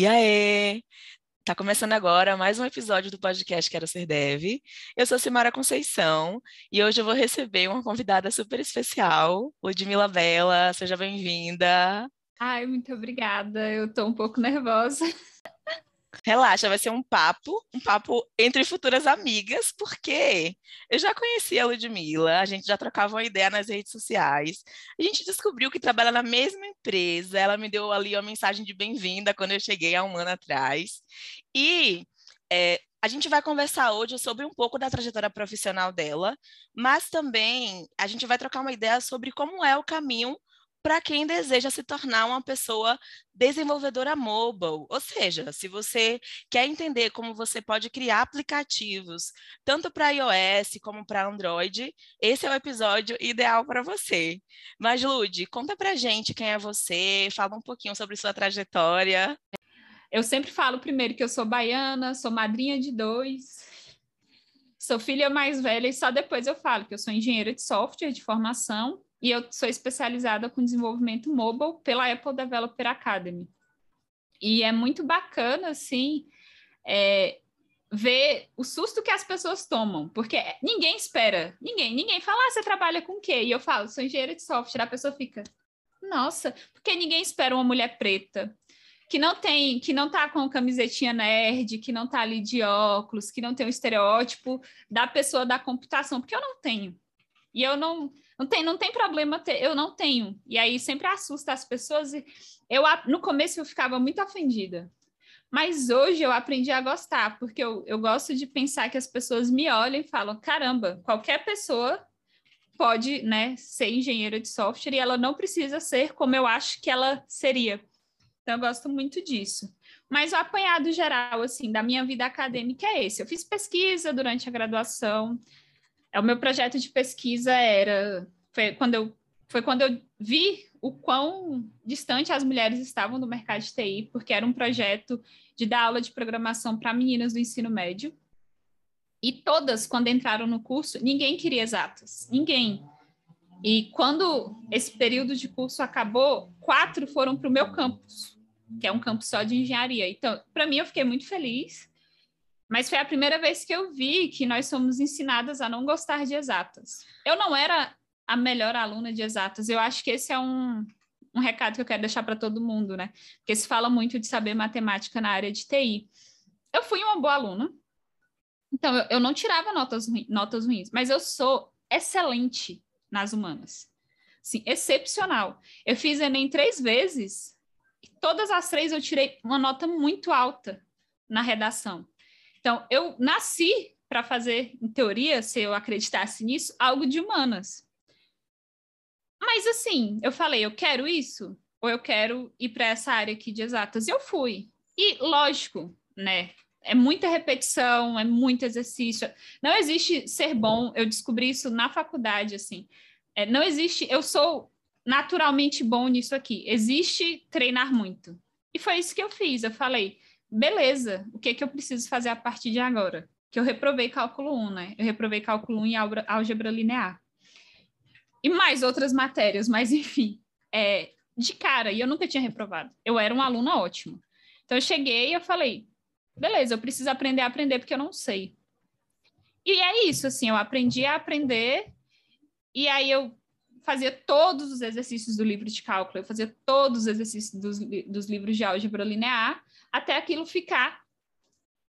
E aí, tá começando agora mais um episódio do podcast Quero Ser Dev. Eu sou Simara Conceição e hoje eu vou receber uma convidada super especial, Ludmila Bela. Seja bem-vinda. Ai, muito obrigada. Eu tô um pouco nervosa. Relaxa, vai ser um papo, um papo entre futuras amigas, porque eu já conhecia a Ludmilla, a gente já trocava uma ideia nas redes sociais, a gente descobriu que trabalha na mesma empresa, ela me deu ali uma mensagem de bem-vinda quando eu cheguei há um ano atrás, e é, a gente vai conversar hoje sobre um pouco da trajetória profissional dela, mas também a gente vai trocar uma ideia sobre como é o caminho para quem deseja se tornar uma pessoa desenvolvedora mobile. Ou seja, se você quer entender como você pode criar aplicativos, tanto para iOS como para Android, esse é o episódio ideal para você. Mas, Lud, conta para gente quem é você, fala um pouquinho sobre sua trajetória. Eu sempre falo primeiro que eu sou baiana, sou madrinha de dois, sou filha mais velha e só depois eu falo que eu sou engenheira de software de formação e eu sou especializada com desenvolvimento mobile pela Apple Developer Academy. E é muito bacana, assim, é, ver o susto que as pessoas tomam, porque ninguém espera, ninguém, ninguém fala, ah, você trabalha com o quê? E eu falo, sou engenheira de software, a pessoa fica, nossa, porque ninguém espera uma mulher preta, que não tem, que não tá com camisetinha nerd, que não tá ali de óculos, que não tem o um estereótipo da pessoa da computação, porque eu não tenho. E eu não, não tem, não tem problema ter, eu não tenho. E aí sempre assusta as pessoas. Eu no começo eu ficava muito ofendida. Mas hoje eu aprendi a gostar, porque eu, eu gosto de pensar que as pessoas me olham e falam: caramba, qualquer pessoa pode né, ser engenheira de software e ela não precisa ser como eu acho que ela seria. Então, eu gosto muito disso. Mas o apanhado geral, assim, da minha vida acadêmica é esse. Eu fiz pesquisa durante a graduação, o meu projeto de pesquisa era foi quando eu foi quando eu vi o quão distante as mulheres estavam do mercado de TI, porque era um projeto de dar aula de programação para meninas do ensino médio. E todas, quando entraram no curso, ninguém queria exatas, ninguém. E quando esse período de curso acabou, quatro foram para o meu campus, que é um campus só de engenharia. Então, para mim, eu fiquei muito feliz. Mas foi a primeira vez que eu vi que nós somos ensinadas a não gostar de exatas. Eu não era a melhor aluna de exatas. Eu acho que esse é um, um recado que eu quero deixar para todo mundo, né? Porque se fala muito de saber matemática na área de TI. Eu fui uma boa aluna, então eu, eu não tirava notas, notas ruins, mas eu sou excelente nas humanas. Sim, excepcional. Eu fiz Enem três vezes e todas as três eu tirei uma nota muito alta na redação. Então, eu nasci para fazer, em teoria, se eu acreditasse nisso, algo de humanas. Mas assim, eu falei, eu quero isso, ou eu quero ir para essa área aqui de exatas. E eu fui. E lógico, né? É muita repetição, é muito exercício. Não existe ser bom, eu descobri isso na faculdade, assim. É, não existe, eu sou naturalmente bom nisso aqui. Existe treinar muito. E foi isso que eu fiz. Eu falei, beleza, o que, que eu preciso fazer a partir de agora? Que eu reprovei cálculo 1, né? Eu reprovei cálculo 1 e álgebra linear. E mais outras matérias, mas enfim, é, de cara, e eu nunca tinha reprovado. Eu era uma aluna ótima. Então eu cheguei e eu falei, beleza, eu preciso aprender a aprender porque eu não sei. E é isso, assim, eu aprendi a aprender e aí eu fazia todos os exercícios do livro de cálculo, eu fazia todos os exercícios dos, dos livros de álgebra linear, até aquilo ficar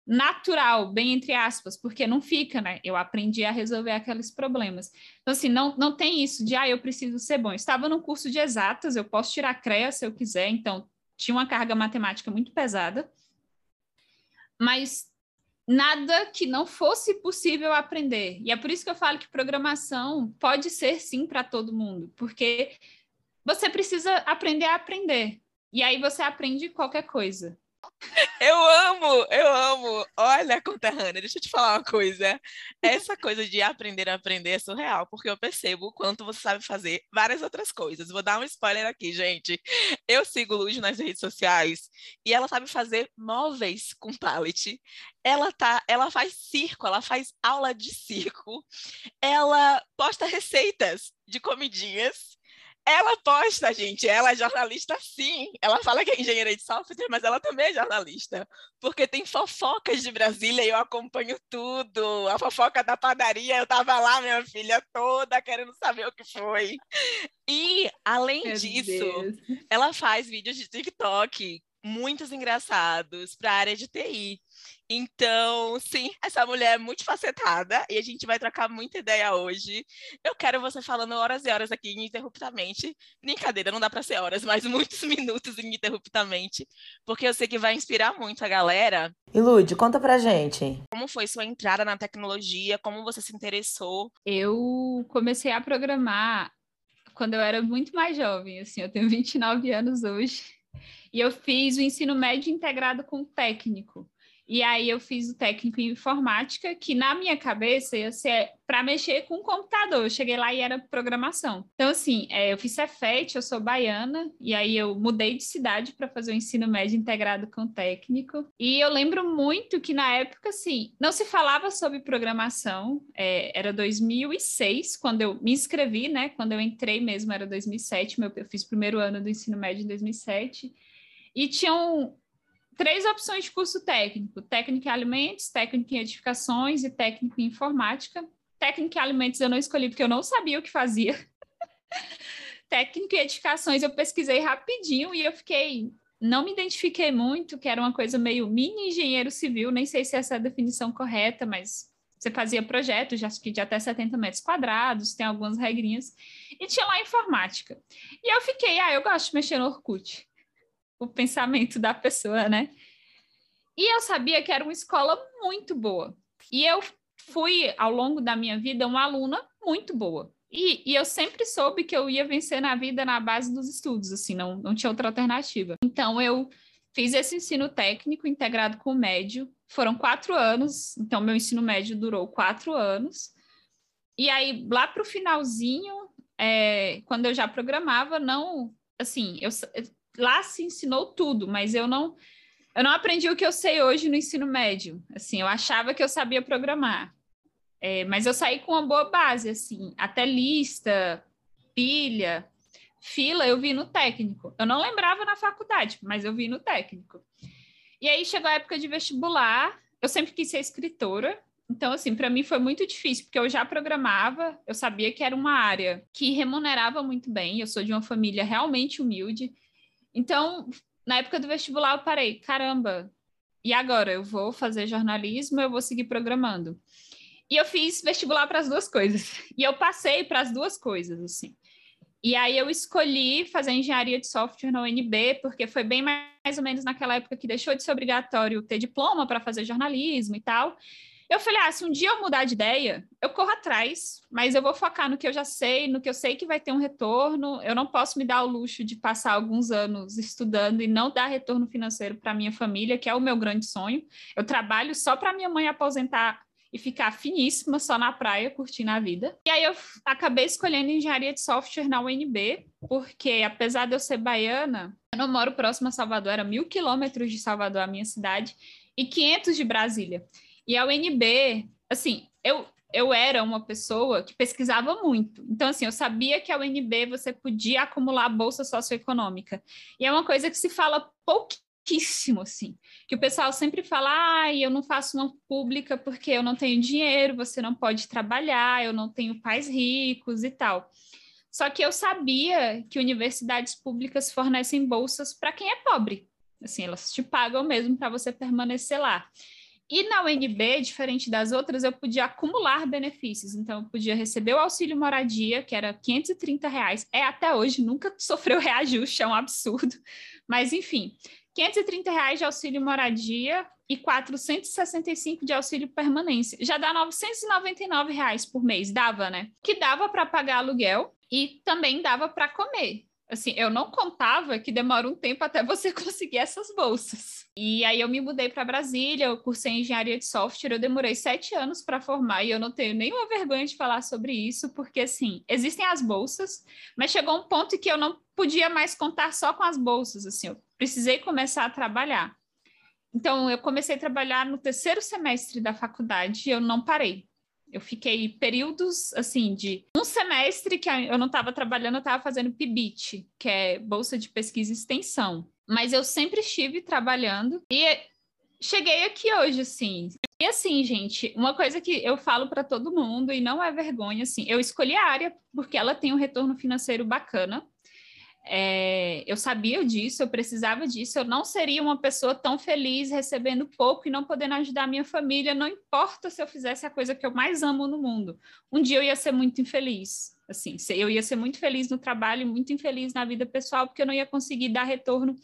natural, bem entre aspas, porque não fica, né? Eu aprendi a resolver aqueles problemas. Então, assim, não, não tem isso de, ah, eu preciso ser bom. Eu estava no curso de exatas, eu posso tirar CREA se eu quiser, então tinha uma carga matemática muito pesada, mas nada que não fosse possível aprender. E é por isso que eu falo que programação pode ser sim para todo mundo, porque você precisa aprender a aprender. E aí você aprende qualquer coisa. Eu amo, eu amo. Olha, conterrânea, deixa eu te falar uma coisa. Essa coisa de aprender a aprender é surreal, porque eu percebo o quanto você sabe fazer várias outras coisas. Vou dar um spoiler aqui, gente. Eu sigo Luz nas redes sociais e ela sabe fazer móveis com pallet. Ela tá, ela faz circo, ela faz aula de circo. Ela posta receitas de comidinhas ela posta, gente, ela é jornalista sim. Ela fala que é engenheira de software, mas ela também é jornalista. Porque tem fofocas de Brasília e eu acompanho tudo. A fofoca da padaria, eu tava lá, minha filha toda, querendo saber o que foi. E, além Meu disso, Deus. ela faz vídeos de TikTok muitos engraçados para a área de TI. Então, sim, essa mulher é muito facetada e a gente vai trocar muita ideia hoje. Eu quero você falando horas e horas aqui ininterruptamente. Brincadeira, não dá para ser horas, mas muitos minutos ininterruptamente, porque eu sei que vai inspirar muito a galera. E Lud, conta pra gente. Como foi sua entrada na tecnologia? Como você se interessou? Eu comecei a programar quando eu era muito mais jovem, assim, eu tenho 29 anos hoje. E eu fiz o ensino médio integrado com técnico. E aí eu fiz o técnico em informática, que na minha cabeça ia ser para mexer com o computador. Eu cheguei lá e era programação. Então, assim, é, eu fiz Cefet, eu sou baiana, e aí eu mudei de cidade para fazer o ensino médio integrado com técnico. E eu lembro muito que na época, assim, não se falava sobre programação. É, era 2006, quando eu me inscrevi, né? Quando eu entrei mesmo, era 2007. Meu, eu fiz o primeiro ano do ensino médio em 2007. E tinham três opções de curso técnico: técnico em alimentos, técnico em edificações e técnico em informática. Técnico em alimentos eu não escolhi porque eu não sabia o que fazia. técnico em edificações eu pesquisei rapidinho e eu fiquei. Não me identifiquei muito, que era uma coisa meio mini engenheiro civil, nem sei se essa é a definição correta, mas você fazia projetos já de até 70 metros quadrados, tem algumas regrinhas, e tinha lá informática. E eu fiquei, ah, eu gosto de mexer no Orkut o pensamento da pessoa, né? E eu sabia que era uma escola muito boa. E eu fui, ao longo da minha vida, uma aluna muito boa. E, e, eu sempre soube que eu ia vencer na vida na base dos estudos, assim, não, não tinha outra alternativa. Então, eu fiz esse ensino técnico integrado com o médio. Foram quatro anos, então, meu ensino médio durou quatro anos. E aí, lá para o finalzinho, é, quando eu já programava, não, assim, eu, lá se ensinou tudo, mas eu não eu não aprendi o que eu sei hoje no ensino médio. Assim, eu achava que eu sabia programar, é, mas eu saí com uma boa base, assim, até lista, pilha, fila, eu vi no técnico. Eu não lembrava na faculdade, mas eu vi no técnico. E aí chegou a época de vestibular, eu sempre quis ser escritora. Então, assim, para mim foi muito difícil, porque eu já programava, eu sabia que era uma área que remunerava muito bem. Eu sou de uma família realmente humilde. Então, na época do vestibular, eu parei, caramba, e agora? Eu vou fazer jornalismo, eu vou seguir programando. E eu fiz vestibular para as duas coisas. E eu passei para as duas coisas, assim. E aí eu escolhi fazer engenharia de software na UNB, porque foi bem mais ou menos naquela época que deixou de ser obrigatório ter diploma para fazer jornalismo e tal. Eu falei, ah, se um dia eu mudar de ideia, eu corro atrás, mas eu vou focar no que eu já sei, no que eu sei que vai ter um retorno. Eu não posso me dar o luxo de passar alguns anos estudando e não dar retorno financeiro para minha família, que é o meu grande sonho. Eu trabalho só para minha mãe aposentar e ficar finíssima só na praia, curtindo a vida. E aí eu acabei escolhendo engenharia de software na UNB, porque apesar de eu ser baiana, eu não moro próximo a Salvador, era mil quilômetros de Salvador, a minha cidade, e 500 de Brasília. E a UNB, assim, eu, eu era uma pessoa que pesquisava muito. Então, assim, eu sabia que a UNB você podia acumular bolsa socioeconômica. E é uma coisa que se fala pouquíssimo, assim. Que o pessoal sempre fala, ah, eu não faço uma pública porque eu não tenho dinheiro, você não pode trabalhar, eu não tenho pais ricos e tal. Só que eu sabia que universidades públicas fornecem bolsas para quem é pobre. Assim, elas te pagam mesmo para você permanecer lá. E na UNB, diferente das outras, eu podia acumular benefícios. Então, eu podia receber o auxílio moradia, que era 530 reais. É até hoje, nunca sofreu reajuste, é um absurdo. Mas, enfim, 530 reais de auxílio moradia e 465 de auxílio permanência. Já dá 999 reais por mês, dava, né? Que dava para pagar aluguel e também dava para comer assim, eu não contava que demora um tempo até você conseguir essas bolsas. E aí eu me mudei para Brasília, eu cursei engenharia de software, eu demorei sete anos para formar e eu não tenho nenhuma vergonha de falar sobre isso, porque assim, existem as bolsas, mas chegou um ponto que eu não podia mais contar só com as bolsas, assim, eu precisei começar a trabalhar. Então, eu comecei a trabalhar no terceiro semestre da faculdade e eu não parei. Eu fiquei períodos, assim, de um semestre que eu não estava trabalhando, eu estava fazendo PIBIT, que é Bolsa de Pesquisa e Extensão. Mas eu sempre estive trabalhando e cheguei aqui hoje, assim. E assim, gente, uma coisa que eu falo para todo mundo e não é vergonha, assim, eu escolhi a área porque ela tem um retorno financeiro bacana. É, eu sabia disso, eu precisava disso, eu não seria uma pessoa tão feliz recebendo pouco e não podendo ajudar a minha família, não importa se eu fizesse a coisa que eu mais amo no mundo. Um dia eu ia ser muito infeliz, assim, eu ia ser muito feliz no trabalho e muito infeliz na vida pessoal, porque eu não ia conseguir dar retorno,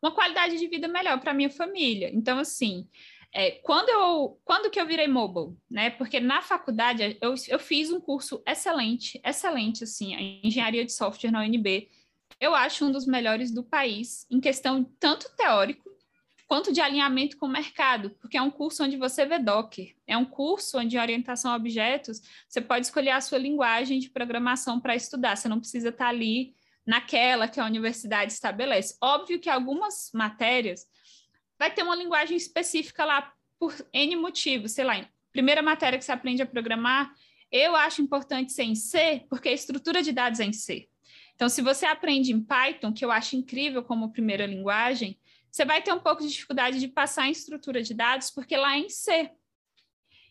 uma qualidade de vida melhor para minha família. Então, assim, é, quando eu quando que eu virei mobile, né? Porque na faculdade eu, eu fiz um curso excelente, excelente, assim, engenharia de software na UNB eu acho um dos melhores do país, em questão tanto teórico quanto de alinhamento com o mercado, porque é um curso onde você vê Docker, é um curso onde orientação a objetos, você pode escolher a sua linguagem de programação para estudar, você não precisa estar tá ali naquela que a universidade estabelece. Óbvio que algumas matérias vai ter uma linguagem específica lá por N motivos, sei lá, primeira matéria que você aprende a programar, eu acho importante ser em C, porque a estrutura de dados é em C. Então, se você aprende em Python, que eu acho incrível como primeira linguagem, você vai ter um pouco de dificuldade de passar em estrutura de dados, porque lá é em C.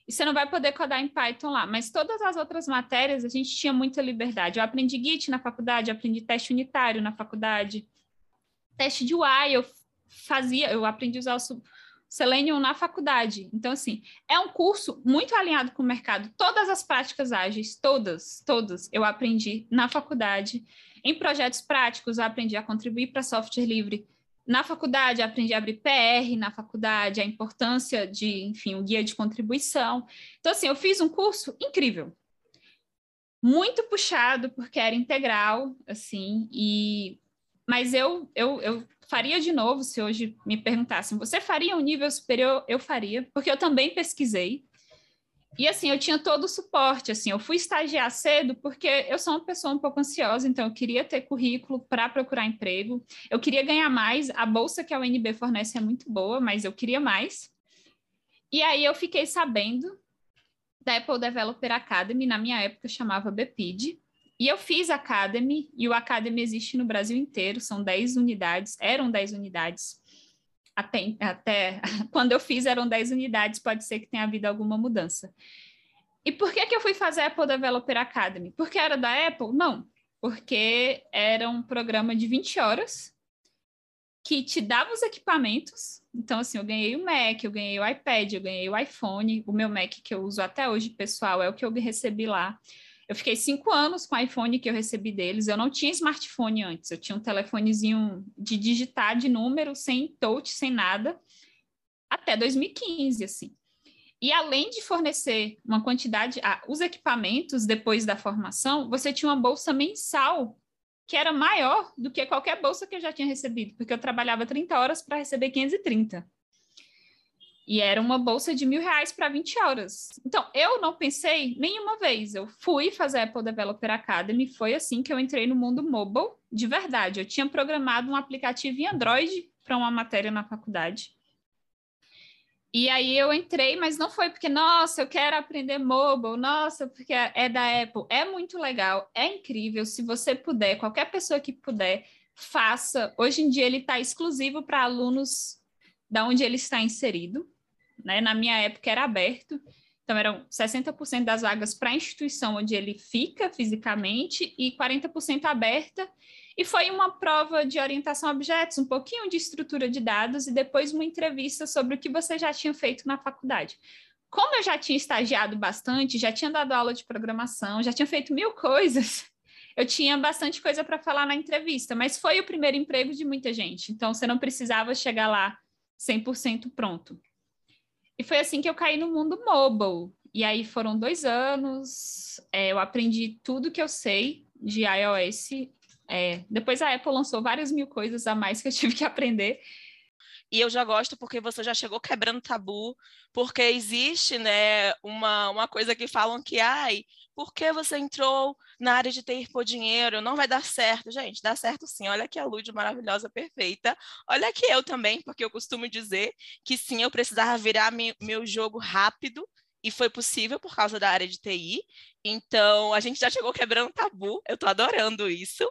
E você não vai poder codar em Python lá. Mas todas as outras matérias a gente tinha muita liberdade. Eu aprendi Git na faculdade, aprendi teste unitário na faculdade, teste de UI eu fazia, eu aprendi a usar o Selenium na faculdade. Então, assim, é um curso muito alinhado com o mercado. Todas as práticas ágeis, todas, todas, eu aprendi na faculdade. Em projetos práticos, eu aprendi a contribuir para software livre. Na faculdade, aprendi a abrir PR na faculdade, a importância de, enfim, um guia de contribuição. Então, assim, eu fiz um curso incrível. Muito puxado, porque era integral, assim, e... Mas eu, eu, eu faria de novo se hoje me perguntassem, você faria um nível superior? Eu faria, porque eu também pesquisei. E assim, eu tinha todo o suporte, assim, eu fui estagiar cedo porque eu sou uma pessoa um pouco ansiosa, então eu queria ter currículo para procurar emprego, eu queria ganhar mais, a bolsa que a UNB fornece é muito boa, mas eu queria mais. E aí eu fiquei sabendo da Apple Developer Academy, na minha época chamava BPID, e eu fiz Academy, e o Academy existe no Brasil inteiro, são 10 unidades, eram 10 unidades até, até quando eu fiz eram 10 unidades, pode ser que tenha havido alguma mudança. E por que, que eu fui fazer a Apple Developer Academy? Porque era da Apple? Não, porque era um programa de 20 horas que te dava os equipamentos. Então, assim, eu ganhei o Mac, eu ganhei o iPad, eu ganhei o iPhone. O meu Mac que eu uso até hoje, pessoal, é o que eu recebi lá. Eu fiquei cinco anos com o iPhone que eu recebi deles. Eu não tinha smartphone antes, eu tinha um telefonezinho de digitar de número, sem touch, sem nada, até 2015, assim. E além de fornecer uma quantidade, ah, os equipamentos depois da formação, você tinha uma bolsa mensal que era maior do que qualquer bolsa que eu já tinha recebido, porque eu trabalhava 30 horas para receber 530. E era uma bolsa de mil reais para 20 horas. Então, eu não pensei nenhuma vez. Eu fui fazer a Apple Developer Academy. Foi assim que eu entrei no mundo mobile, de verdade. Eu tinha programado um aplicativo em Android para uma matéria na faculdade. E aí eu entrei, mas não foi porque, nossa, eu quero aprender mobile, nossa, porque é da Apple. É muito legal, é incrível. Se você puder, qualquer pessoa que puder, faça. Hoje em dia ele está exclusivo para alunos da onde ele está inserido né? Na minha época era aberto, então eram 60% das vagas para a instituição onde ele fica fisicamente e 40% aberta. E foi uma prova de orientação a objetos, um pouquinho de estrutura de dados e depois uma entrevista sobre o que você já tinha feito na faculdade. Como eu já tinha estagiado bastante, já tinha dado aula de programação, já tinha feito mil coisas, eu tinha bastante coisa para falar na entrevista, mas foi o primeiro emprego de muita gente, então você não precisava chegar lá 100% pronto. E foi assim que eu caí no mundo mobile. E aí foram dois anos, é, eu aprendi tudo que eu sei de iOS. É, depois a Apple lançou várias mil coisas a mais que eu tive que aprender. E eu já gosto porque você já chegou quebrando tabu, porque existe, né, uma, uma coisa que falam que, ai, por que você entrou na área de TI por dinheiro? Não vai dar certo. Gente, dá certo sim. Olha que a Lud maravilhosa, perfeita. Olha que eu também, porque eu costumo dizer que sim, eu precisava virar meu jogo rápido e foi possível por causa da área de TI. Então, a gente já chegou quebrando tabu, eu estou adorando isso.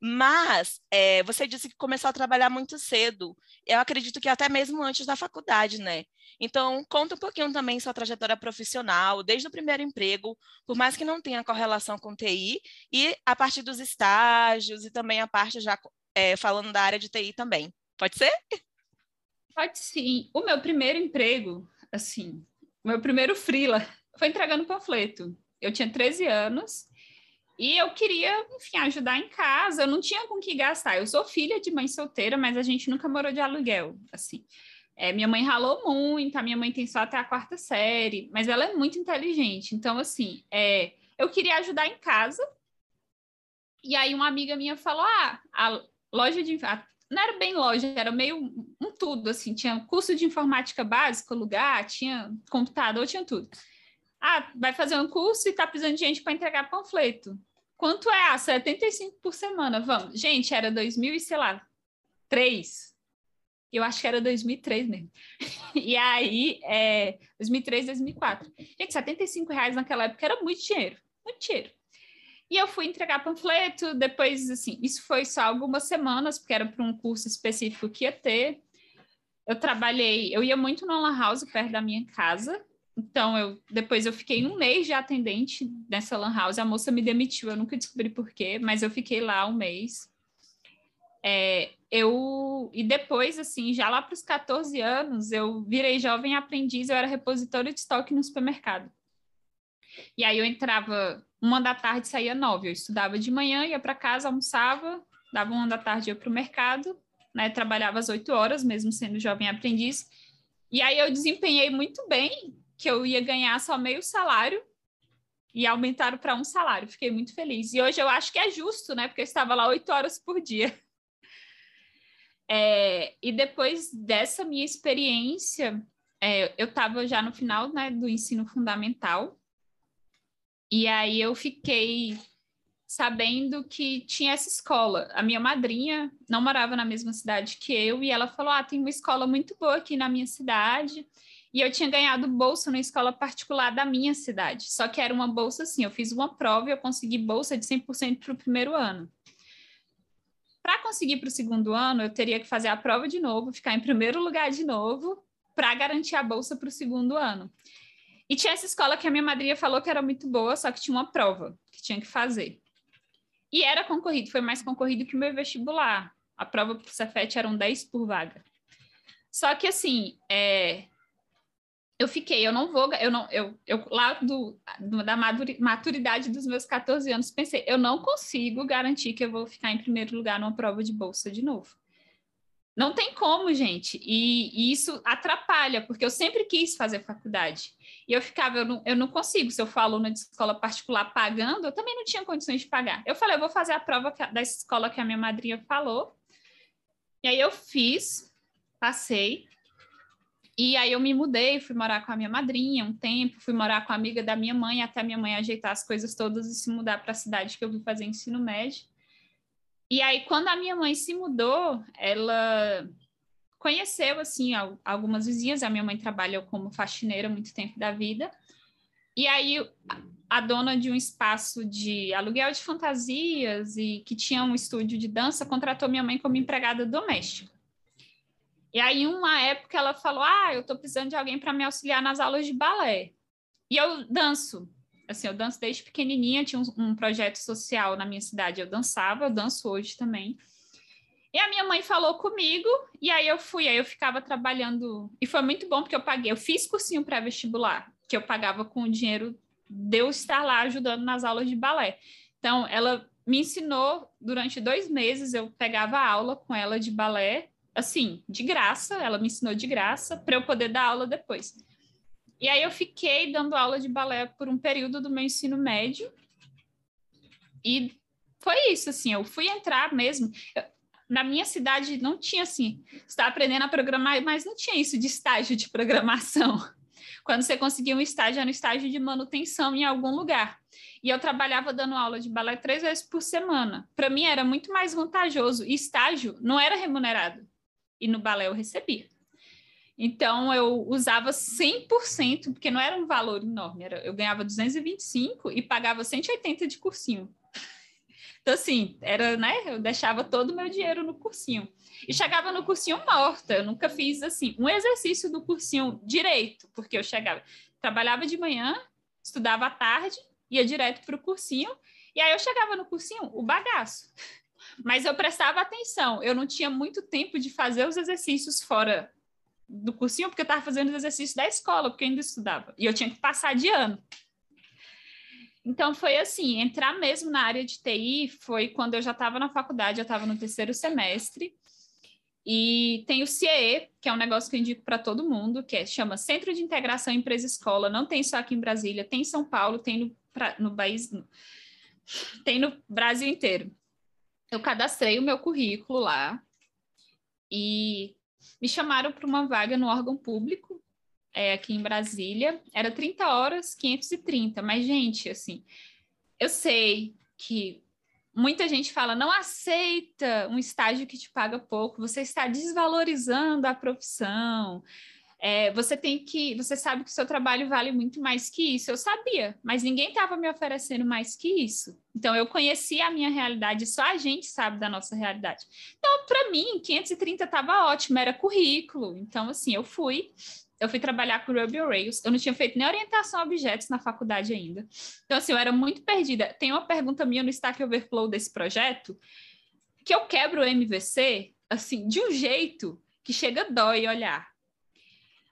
Mas é, você disse que começou a trabalhar muito cedo. Eu acredito que até mesmo antes da faculdade, né? Então, conta um pouquinho também sua trajetória profissional, desde o primeiro emprego, por mais que não tenha correlação com TI, e a partir dos estágios e também a parte já é, falando da área de TI também. Pode ser? Pode sim. O meu primeiro emprego, assim, meu primeiro freela foi entregando panfleto. Eu tinha 13 anos e eu queria, enfim, ajudar em casa. Eu não tinha com que gastar. Eu sou filha de mãe solteira, mas a gente nunca morou de aluguel, assim. É, minha mãe ralou muito, a minha mãe tem só até a quarta série, mas ela é muito inteligente. Então, assim, é, eu queria ajudar em casa. E aí uma amiga minha falou: ah, a loja de. A, não era bem loja, era meio um tudo, assim, tinha curso de informática básico, lugar, tinha computador, tinha tudo. Ah, vai fazer um curso e tá precisando de gente para entregar panfleto. Quanto é? Ah, 75 por semana, vamos. Gente, era 2000 e sei lá, 3. Eu acho que era 2003 mesmo. E aí, é, 2003, 2004. Gente, 75 reais naquela época era muito dinheiro, muito dinheiro. E eu fui entregar panfleto, depois, assim, isso foi só algumas semanas, porque era para um curso específico que ia ter. Eu trabalhei, eu ia muito no Lan House perto da minha casa, então, eu, depois eu fiquei um mês de atendente nessa lan house. A moça me demitiu, eu nunca descobri por quê, mas eu fiquei lá um mês. É, eu e depois, assim, já lá para os 14 anos, eu virei jovem aprendiz, eu era repositório de estoque no supermercado. E aí eu entrava uma da tarde, saía nove. Eu estudava de manhã, ia para casa, almoçava, dava uma da tarde, ia para o mercado, né? Trabalhava às oito horas, mesmo sendo jovem aprendiz. E aí eu desempenhei muito bem que eu ia ganhar só meio salário e aumentaram para um salário. Fiquei muito feliz. E hoje eu acho que é justo, né? Porque eu estava lá oito horas por dia. É, e depois dessa minha experiência, é, eu estava já no final né, do ensino fundamental. E aí eu fiquei sabendo que tinha essa escola. A minha madrinha não morava na mesma cidade que eu, e ela falou: Ah, tem uma escola muito boa aqui na minha cidade. E eu tinha ganhado bolsa na escola particular da minha cidade. Só que era uma bolsa assim, eu fiz uma prova e eu consegui bolsa de 100% para o primeiro ano. Para conseguir para o segundo ano, eu teria que fazer a prova de novo, ficar em primeiro lugar de novo, para garantir a bolsa para o segundo ano. E tinha essa escola que a minha madrinha falou que era muito boa, só que tinha uma prova que tinha que fazer. E era concorrido, foi mais concorrido que o meu vestibular. A prova para o Cefet eram 10 por vaga. Só que, assim, é, eu fiquei, eu não vou, eu não, eu, eu lá do, do, da maturidade dos meus 14 anos, pensei, eu não consigo garantir que eu vou ficar em primeiro lugar numa prova de bolsa de novo. Não tem como, gente, e, e isso atrapalha, porque eu sempre quis fazer faculdade, e eu ficava, eu não, eu não consigo, se eu for aluna de escola particular pagando, eu também não tinha condições de pagar. Eu falei, eu vou fazer a prova da escola que a minha madrinha falou, e aí eu fiz, passei, e aí eu me mudei, fui morar com a minha madrinha um tempo, fui morar com a amiga da minha mãe, até a minha mãe ajeitar as coisas todas e se mudar para a cidade que eu vim fazer ensino médio. E aí, quando a minha mãe se mudou, ela conheceu, assim, algumas vizinhas. A minha mãe trabalha como faxineira muito tempo da vida. E aí, a dona de um espaço de aluguel de fantasias e que tinha um estúdio de dança contratou minha mãe como empregada doméstica. E aí, uma época, ela falou: Ah, eu estou precisando de alguém para me auxiliar nas aulas de balé. E eu danço. Assim, eu danço desde pequenininha, tinha um, um projeto social na minha cidade, eu dançava, eu danço hoje também. E a minha mãe falou comigo, e aí eu fui, aí eu ficava trabalhando, e foi muito bom porque eu paguei, eu fiz cursinho pré-vestibular, que eu pagava com o dinheiro de eu estar lá ajudando nas aulas de balé. Então, ela me ensinou durante dois meses, eu pegava aula com ela de balé, assim, de graça, ela me ensinou de graça para eu poder dar aula depois. E aí eu fiquei dando aula de balé por um período do meu ensino médio. E foi isso, assim, eu fui entrar mesmo. Eu, na minha cidade não tinha assim, está aprendendo a programar, mas não tinha isso de estágio de programação. Quando você conseguia um estágio, era no estágio de manutenção em algum lugar. E eu trabalhava dando aula de balé três vezes por semana. Para mim era muito mais vantajoso. E estágio não era remunerado e no balé eu recebia. Então eu usava 100%, porque não era um valor enorme, era, eu ganhava 225 e pagava 180 de cursinho. Então, assim, era, né? Eu deixava todo o meu dinheiro no cursinho. E chegava no cursinho morta. Eu nunca fiz, assim, um exercício do cursinho direito, porque eu chegava, trabalhava de manhã, estudava à tarde, ia direto para o cursinho, e aí eu chegava no cursinho, o bagaço. Mas eu prestava atenção, eu não tinha muito tempo de fazer os exercícios fora do cursinho, porque eu estava fazendo os exercícios da escola, porque eu ainda estudava, e eu tinha que passar de ano. Então foi assim, entrar mesmo na área de TI foi quando eu já estava na faculdade, eu estava no terceiro semestre. E tem o CIE, que é um negócio que eu indico para todo mundo, que é, chama Centro de Integração Empresa Escola. Não tem só aqui em Brasília, tem em São Paulo, tem no, pra, no país, no, tem no Brasil inteiro. Eu cadastrei o meu currículo lá e me chamaram para uma vaga no órgão público é, aqui em Brasília. Era 30 horas, 530. Mas, gente, assim, eu sei que muita gente fala, não aceita um estágio que te paga pouco, você está desvalorizando a profissão. É, você tem que, você sabe que o seu trabalho vale muito mais que isso. Eu sabia, mas ninguém estava me oferecendo mais que isso. Então eu conhecia a minha realidade, só a gente sabe da nossa realidade. Então, para mim, 530 estava ótimo, era currículo. Então, assim, eu fui, eu fui trabalhar com Ruby Rails. Eu não tinha feito nem orientação a objetos na faculdade ainda. Então, assim, eu era muito perdida. Tem uma pergunta minha no Stack Overflow desse projeto, que eu quebro o MVC, assim, de um jeito que chega dói olhar.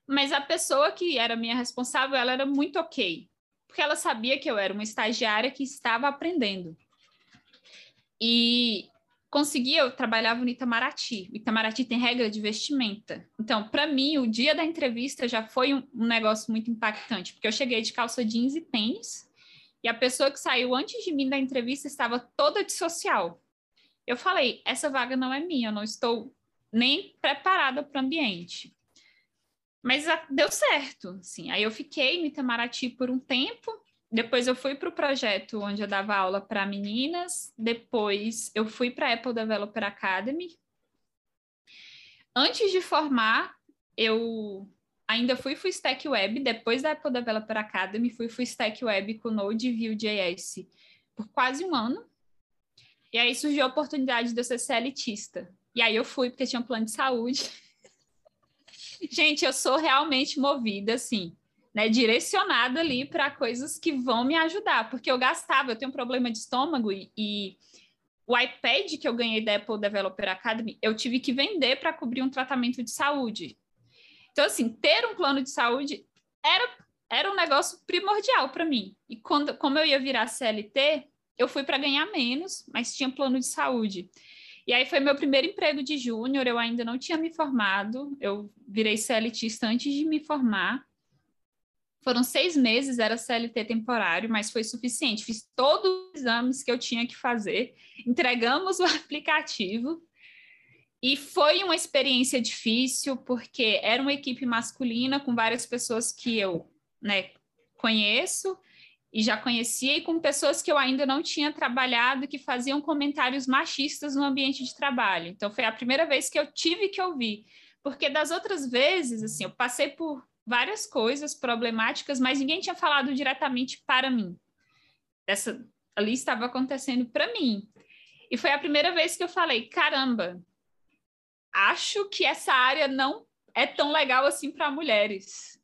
Mas a pessoa que era minha responsável, ela era muito ok, porque ela sabia que eu era uma estagiária que estava aprendendo. E conseguia, eu trabalhava no Itamaraty. O Itamaraty tem regra de vestimenta. Então, para mim, o dia da entrevista já foi um, um, negócio muito impactante, porque eu cheguei de calça jeans e tênis, e a pessoa que saiu antes de mim da entrevista estava toda de social. Eu falei: essa vaga não é minha, eu não estou nem preparada para o ambiente. Mas deu certo, assim. Aí eu fiquei no Itamaraty por um tempo, depois eu fui para o projeto onde eu dava aula para meninas. Depois eu fui para a Apple Developer Academy. Antes de formar, eu ainda fui full stack web. Depois da Apple Developer Academy, fui full stack web com Node e Vue.js por quase um ano. E aí surgiu a oportunidade de eu ser CLTista. E aí eu fui porque tinha um plano de saúde. Gente, eu sou realmente movida, assim né, direcionada ali para coisas que vão me ajudar, porque eu gastava, eu tenho um problema de estômago e, e o iPad que eu ganhei da Apple Developer Academy, eu tive que vender para cobrir um tratamento de saúde. Então, assim, ter um plano de saúde era, era um negócio primordial para mim. E quando, como eu ia virar CLT, eu fui para ganhar menos, mas tinha plano de saúde. E aí foi meu primeiro emprego de júnior, eu ainda não tinha me formado, eu virei CLTista antes de me formar. Foram seis meses, era CLT temporário, mas foi suficiente. Fiz todos os exames que eu tinha que fazer, entregamos o aplicativo. E foi uma experiência difícil, porque era uma equipe masculina com várias pessoas que eu né, conheço e já conhecia, e com pessoas que eu ainda não tinha trabalhado que faziam comentários machistas no ambiente de trabalho. Então, foi a primeira vez que eu tive que ouvir. Porque das outras vezes, assim, eu passei por várias coisas problemáticas, mas ninguém tinha falado diretamente para mim. Essa ali estava acontecendo para mim. E foi a primeira vez que eu falei: caramba, acho que essa área não é tão legal assim para mulheres.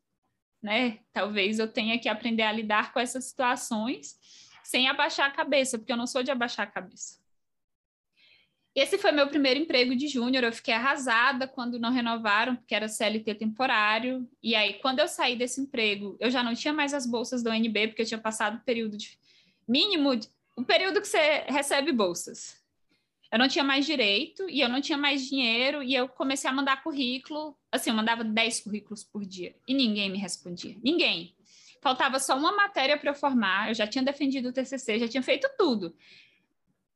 Né? Talvez eu tenha que aprender a lidar com essas situações sem abaixar a cabeça, porque eu não sou de abaixar a cabeça. Esse foi meu primeiro emprego de júnior. Eu fiquei arrasada quando não renovaram, porque era CLT temporário. E aí, quando eu saí desse emprego, eu já não tinha mais as bolsas do UNB, porque eu tinha passado o período de mínimo, o período que você recebe bolsas. Eu não tinha mais direito e eu não tinha mais dinheiro e eu comecei a mandar currículo. Assim, eu mandava 10 currículos por dia e ninguém me respondia. Ninguém. Faltava só uma matéria para eu formar. Eu já tinha defendido o TCC, já tinha feito tudo.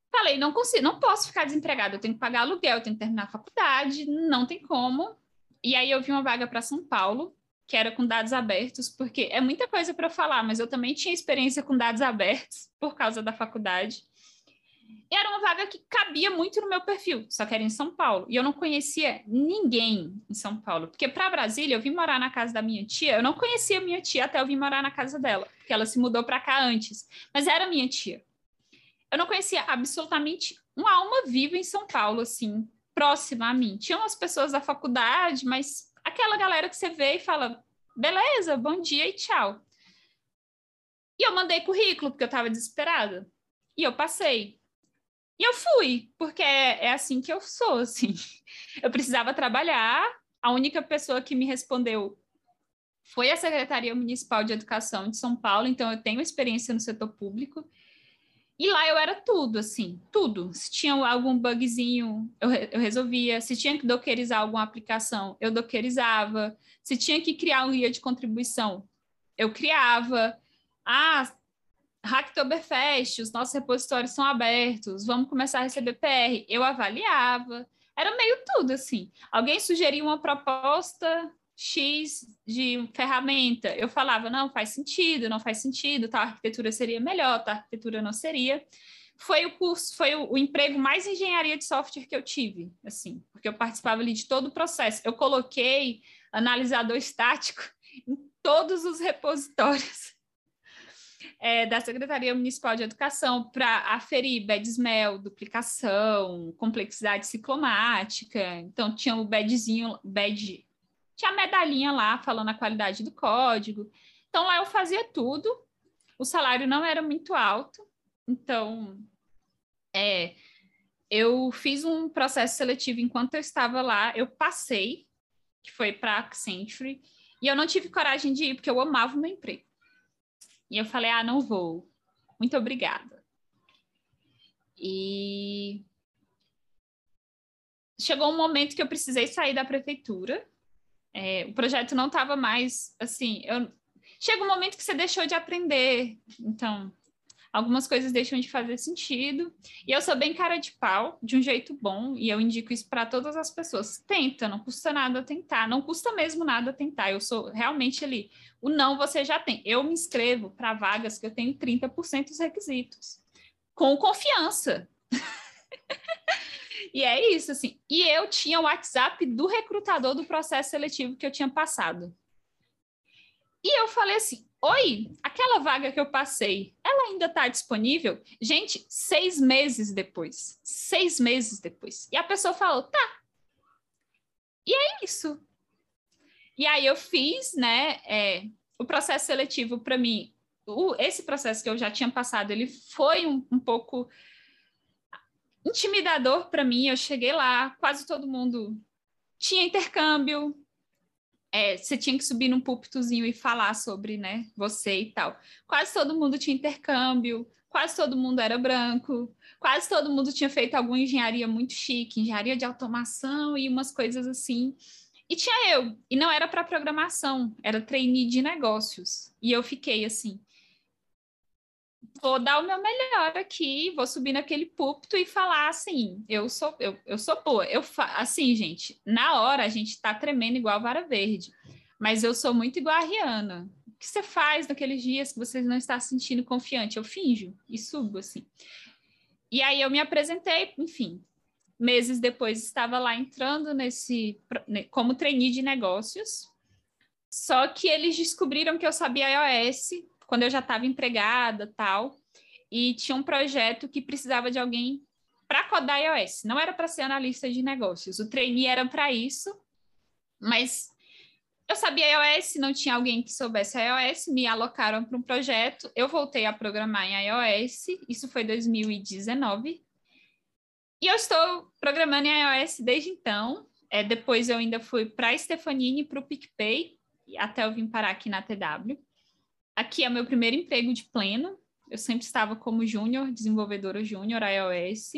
Falei, não consigo, não posso ficar desempregada, eu tenho que pagar aluguel, eu tenho que terminar a faculdade, não tem como. E aí eu vi uma vaga para São Paulo, que era com dados abertos, porque é muita coisa para falar, mas eu também tinha experiência com dados abertos por causa da faculdade. E era uma vaga que cabia muito no meu perfil, só que era em São Paulo. E eu não conhecia ninguém em São Paulo. Porque para Brasília, eu vim morar na casa da minha tia. Eu não conhecia minha tia até eu vir morar na casa dela, porque ela se mudou para cá antes. Mas era minha tia. Eu não conhecia absolutamente uma alma viva em São Paulo, assim, próxima a mim. Tinham as pessoas da faculdade, mas aquela galera que você vê e fala: beleza, bom dia e tchau. E eu mandei currículo, porque eu estava desesperada. E eu passei. E eu fui, porque é, é assim que eu sou, assim. Eu precisava trabalhar, a única pessoa que me respondeu foi a Secretaria Municipal de Educação de São Paulo, então eu tenho experiência no setor público. E lá eu era tudo, assim, tudo. Se tinha algum bugzinho, eu, eu resolvia. Se tinha que dockerizar alguma aplicação, eu dockerizava. Se tinha que criar um guia de contribuição, eu criava. Ah, Hacktoberfest, os nossos repositórios são abertos, vamos começar a receber PR. Eu avaliava, era meio tudo assim. Alguém sugeria uma proposta X de ferramenta, eu falava, não, faz sentido, não faz sentido, tal arquitetura seria melhor, tal arquitetura não seria. Foi o curso, foi o, o emprego mais engenharia de software que eu tive, assim, porque eu participava ali de todo o processo. Eu coloquei analisador estático em todos os repositórios é, da Secretaria Municipal de Educação para aferir bad smell, duplicação, complexidade ciclomática. Então, tinha o badzinho, bad, tinha a medalhinha lá falando a qualidade do código. Então, lá eu fazia tudo. O salário não era muito alto. Então, é, eu fiz um processo seletivo enquanto eu estava lá. Eu passei, que foi para a Accenture, e eu não tive coragem de ir, porque eu amava o meu emprego. E eu falei: ah, não vou. Muito obrigada. E chegou um momento que eu precisei sair da prefeitura. É, o projeto não estava mais assim. Eu... Chega um momento que você deixou de aprender. Então, algumas coisas deixam de fazer sentido. E eu sou bem cara de pau, de um jeito bom, e eu indico isso para todas as pessoas. Tenta, não custa nada tentar, não custa mesmo nada tentar. Eu sou realmente ali. O não você já tem. Eu me inscrevo para vagas que eu tenho 30% dos requisitos. Com confiança. e é isso, assim. E eu tinha o WhatsApp do recrutador do processo seletivo que eu tinha passado. E eu falei assim: Oi, aquela vaga que eu passei, ela ainda está disponível? Gente, seis meses depois. Seis meses depois. E a pessoa falou, tá. E é isso. E aí eu fiz, né? É, o processo seletivo, para mim, o, esse processo que eu já tinha passado, ele foi um, um pouco intimidador para mim. Eu cheguei lá, quase todo mundo tinha intercâmbio, é, você tinha que subir num púlpitozinho e falar sobre, né, você e tal. Quase todo mundo tinha intercâmbio, quase todo mundo era branco, quase todo mundo tinha feito alguma engenharia muito chique, engenharia de automação e umas coisas assim. E tinha eu, e não era para programação, era trainee de negócios. E eu fiquei assim, vou dar o meu melhor aqui, vou subir naquele púlpito e falar assim, eu sou eu, eu sou boa. Eu assim, gente, na hora a gente tá tremendo igual vara verde, mas eu sou muito igual a Rihanna. O que você faz naqueles dias que você não está se sentindo confiante? Eu finjo e subo assim. E aí eu me apresentei, enfim, meses depois estava lá entrando nesse como trainee de negócios. Só que eles descobriram que eu sabia iOS quando eu já estava empregada, tal, e tinha um projeto que precisava de alguém para codar iOS. Não era para ser analista de negócios. O trainee era para isso, mas eu sabia iOS, não tinha alguém que soubesse iOS, me alocaram para um projeto, eu voltei a programar em iOS, isso foi 2019, e eu estou programando em iOS desde então. É, depois eu ainda fui para a Stefanini, para o PicPay, até eu vim parar aqui na TW. Aqui é meu primeiro emprego de pleno. Eu sempre estava como júnior, desenvolvedora júnior iOS.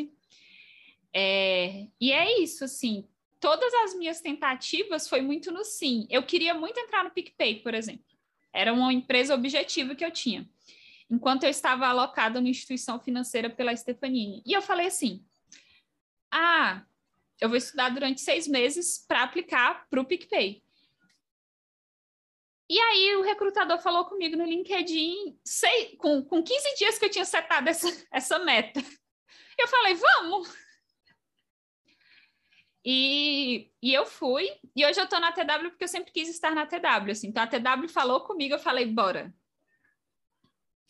É, e é isso, assim. Todas as minhas tentativas foi muito no sim. Eu queria muito entrar no PicPay, por exemplo. Era uma empresa objetiva que eu tinha. Enquanto eu estava alocada numa instituição financeira pela Stefanini. E eu falei assim: ah, eu vou estudar durante seis meses para aplicar para o PicPay. E aí o recrutador falou comigo no LinkedIn, sei, com, com 15 dias que eu tinha setado essa, essa meta. eu falei, vamos! E, e eu fui, e hoje eu tô na TW porque eu sempre quis estar na TW, assim. Então a TW falou comigo, eu falei, bora.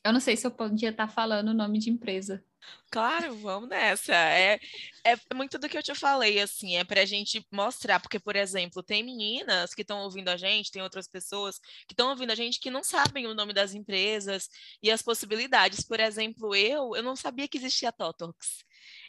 Eu não sei se eu podia estar falando o nome de empresa. Claro, vamos nessa. É, é muito do que eu te falei, assim, é para a gente mostrar, porque, por exemplo, tem meninas que estão ouvindo a gente, tem outras pessoas que estão ouvindo a gente que não sabem o nome das empresas e as possibilidades. Por exemplo, eu, eu não sabia que existia a Totox.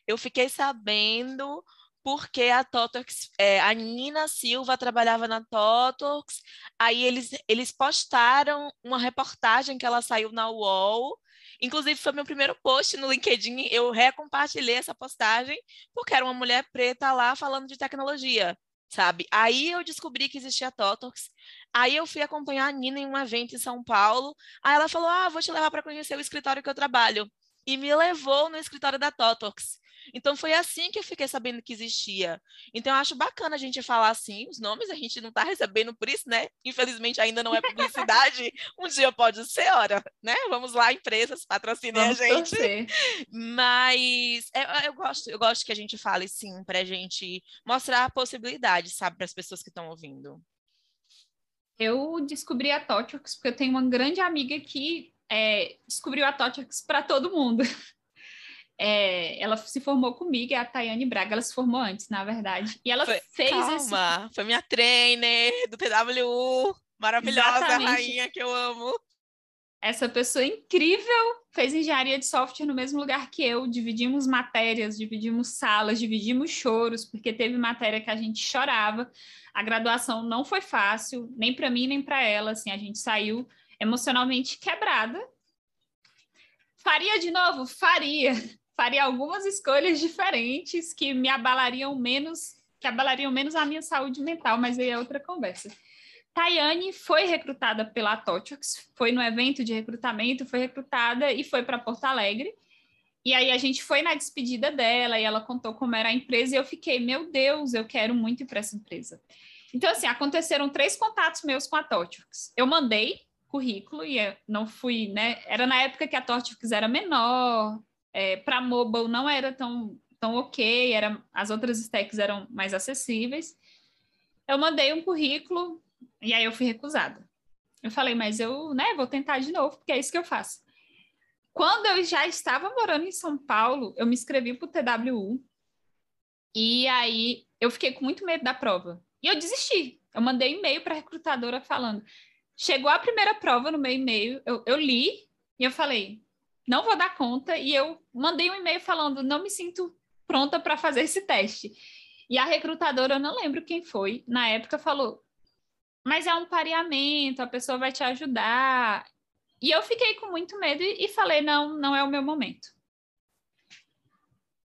Eu fiquei sabendo porque a Totox, é, a Nina Silva trabalhava na Totox, aí eles, eles postaram uma reportagem que ela saiu na UOL, inclusive foi meu primeiro post no LinkedIn, eu recompartilhei essa postagem, porque era uma mulher preta lá falando de tecnologia, sabe? Aí eu descobri que existia Totox, aí eu fui acompanhar a Nina em um evento em São Paulo, aí ela falou, ah, vou te levar para conhecer o escritório que eu trabalho, e me levou no escritório da Totox. Então foi assim que eu fiquei sabendo que existia. Então eu acho bacana a gente falar assim, os nomes a gente não está recebendo por isso, né? Infelizmente ainda não é publicidade. um dia pode ser, hora, né? Vamos lá, empresas, patrocinem a gente. Torcer. Mas é, eu gosto, eu gosto que a gente fale sim, para a gente mostrar a possibilidade, sabe, para as pessoas que estão ouvindo. Eu descobri a Totox porque eu tenho uma grande amiga que é, descobriu a Totox para todo mundo. É, ela se formou comigo, é a Tayane Braga, ela se formou antes, na verdade. E ela foi, fez calma, esse... foi minha trainer do TWU, maravilhosa Exatamente. rainha que eu amo. Essa pessoa incrível fez engenharia de software no mesmo lugar que eu. Dividimos matérias, dividimos salas, dividimos choros, porque teve matéria que a gente chorava. A graduação não foi fácil, nem para mim nem para ela. Assim, a gente saiu emocionalmente quebrada. Faria de novo? Faria faria algumas escolhas diferentes que me abalariam menos, que abalariam menos a minha saúde mental, mas aí é outra conversa. Tayane foi recrutada pela Totox, foi no evento de recrutamento, foi recrutada e foi para Porto Alegre. E aí a gente foi na despedida dela e ela contou como era a empresa e eu fiquei, meu Deus, eu quero muito ir para essa empresa. Então, assim, aconteceram três contatos meus com a Totox. Eu mandei currículo e não fui, né? Era na época que a Totox era menor, é, para mobile não era tão, tão ok, era, as outras stacks eram mais acessíveis. Eu mandei um currículo e aí eu fui recusada. Eu falei, mas eu né, vou tentar de novo, porque é isso que eu faço. Quando eu já estava morando em São Paulo, eu me inscrevi para o TWU e aí eu fiquei com muito medo da prova. E eu desisti. Eu mandei e-mail para a recrutadora falando. Chegou a primeira prova no meu e-mail, eu, eu li e eu falei: não vou dar conta. E eu mandei um e-mail falando, não me sinto pronta para fazer esse teste. E a recrutadora, eu não lembro quem foi, na época falou, mas é um pareamento, a pessoa vai te ajudar. E eu fiquei com muito medo e, falei, não, não é o meu momento.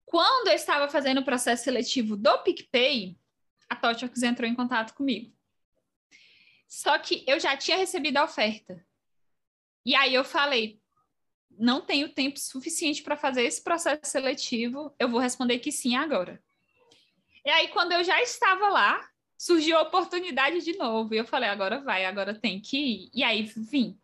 Quando eu estava fazendo o processo seletivo do PicPay, a Totox entrou em contato comigo. Só que eu já tinha recebido a oferta. E aí eu falei, não tenho tempo suficiente para fazer esse processo seletivo, eu vou responder que sim agora. E aí, quando eu já estava lá, surgiu a oportunidade de novo. E eu falei, agora vai, agora tem que ir. E aí vim.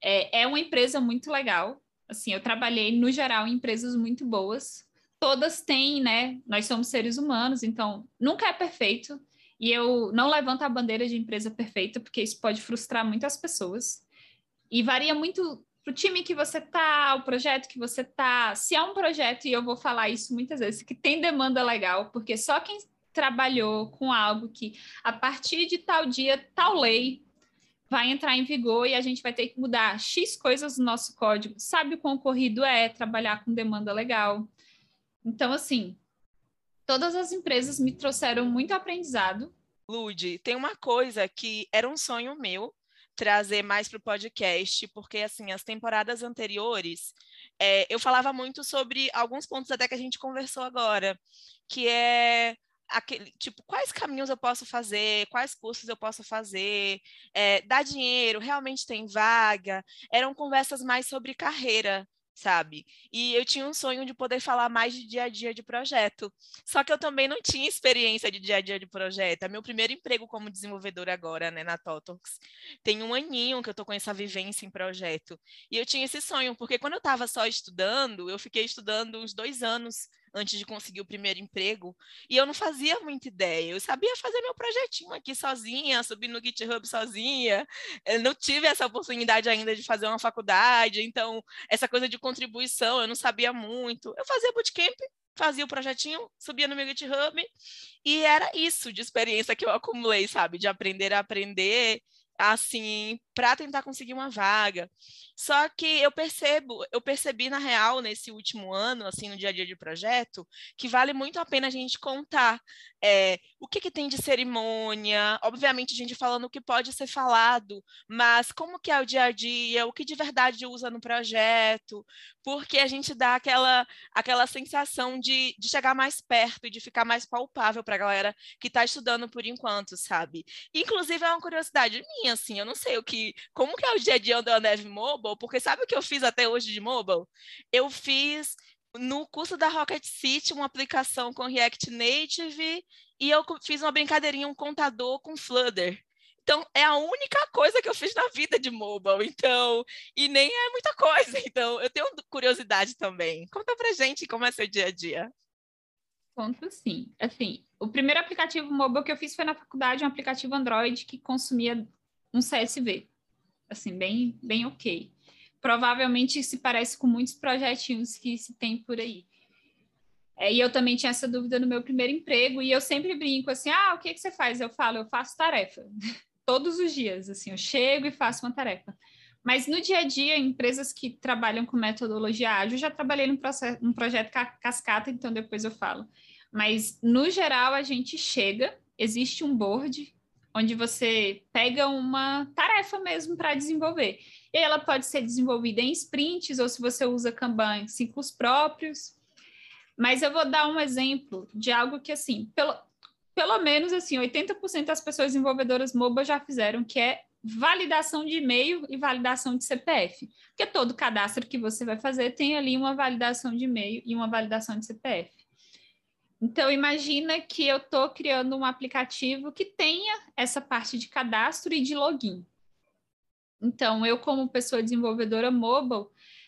É, é uma empresa muito legal. Assim, eu trabalhei, no geral, em empresas muito boas. Todas têm, né? Nós somos seres humanos, então nunca é perfeito. E eu não levanto a bandeira de empresa perfeita, porque isso pode frustrar muitas pessoas. E varia muito para o time que você tá, o projeto que você tá. Se é um projeto, e eu vou falar isso muitas vezes, que tem demanda legal, porque só quem trabalhou com algo que a partir de tal dia, tal lei vai entrar em vigor e a gente vai ter que mudar X coisas no nosso código. Sabe o quão corrido é trabalhar com demanda legal? Então, assim, todas as empresas me trouxeram muito aprendizado. Lude, tem uma coisa que era um sonho meu, trazer mais para o podcast, porque assim, as temporadas anteriores é, eu falava muito sobre alguns pontos até que a gente conversou agora, que é aquele tipo quais caminhos eu posso fazer, quais cursos eu posso fazer, é, dá dinheiro, realmente tem vaga, eram conversas mais sobre carreira, sabe? E eu tinha um sonho de poder falar mais de dia a dia de projeto. Só que eu também não tinha experiência de dia a dia de projeto. É meu primeiro emprego como desenvolvedora agora, né, na Totox. Tem um aninho que eu tô com essa vivência em projeto. E eu tinha esse sonho, porque quando eu estava só estudando, eu fiquei estudando uns dois anos antes de conseguir o primeiro emprego, e eu não fazia muita ideia. Eu sabia fazer meu projetinho aqui sozinha, subir no GitHub sozinha. Eu não tive essa oportunidade ainda de fazer uma faculdade, então essa coisa de contribuição eu não sabia muito. Eu fazia bootcamp, fazia o projetinho, subia no meu GitHub, e era isso de experiência que eu acumulei, sabe? De aprender a aprender assim, para tentar conseguir uma vaga. Só que eu percebo, eu percebi na real nesse último ano, assim, no dia a dia de projeto, que vale muito a pena a gente contar é, o que, que tem de cerimônia, obviamente a gente falando o que pode ser falado, mas como que é o dia a dia, o que de verdade usa no projeto, porque a gente dá aquela, aquela sensação de, de chegar mais perto e de ficar mais palpável para a galera que está estudando por enquanto, sabe? Inclusive é uma curiosidade minha, assim, eu não sei o que, como que é o dia a dia da Neve Mobile, porque sabe o que eu fiz até hoje de mobile? Eu fiz no curso da Rocket City uma aplicação com React Native e eu fiz uma brincadeirinha, um contador com Flutter. Então, é a única coisa que eu fiz na vida de mobile, então, e nem é muita coisa, então, eu tenho curiosidade também. Conta pra gente como é seu dia a dia. Conto sim. Assim, o primeiro aplicativo mobile que eu fiz foi na faculdade, um aplicativo Android que consumia um CSV. Assim, bem, bem ok provavelmente se parece com muitos projetinhos que se tem por aí. É, e eu também tinha essa dúvida no meu primeiro emprego, e eu sempre brinco assim: ah, o que, que você faz? Eu falo, eu faço tarefa. Todos os dias, assim, eu chego e faço uma tarefa. Mas no dia a dia, empresas que trabalham com metodologia ágil, eu já trabalhei num, processo, num projeto cascata, então depois eu falo. Mas no geral, a gente chega, existe um board onde você pega uma tarefa mesmo para desenvolver. E ela pode ser desenvolvida em sprints, ou se você usa Kanban, em ciclos próprios. Mas eu vou dar um exemplo de algo que, assim, pelo, pelo menos, assim, 80% das pessoas desenvolvedoras mobile já fizeram, que é validação de e-mail e validação de CPF. Porque todo cadastro que você vai fazer tem ali uma validação de e-mail e uma validação de CPF. Então, imagina que eu estou criando um aplicativo que tenha essa parte de cadastro e de login. Então, eu, como pessoa desenvolvedora mobile,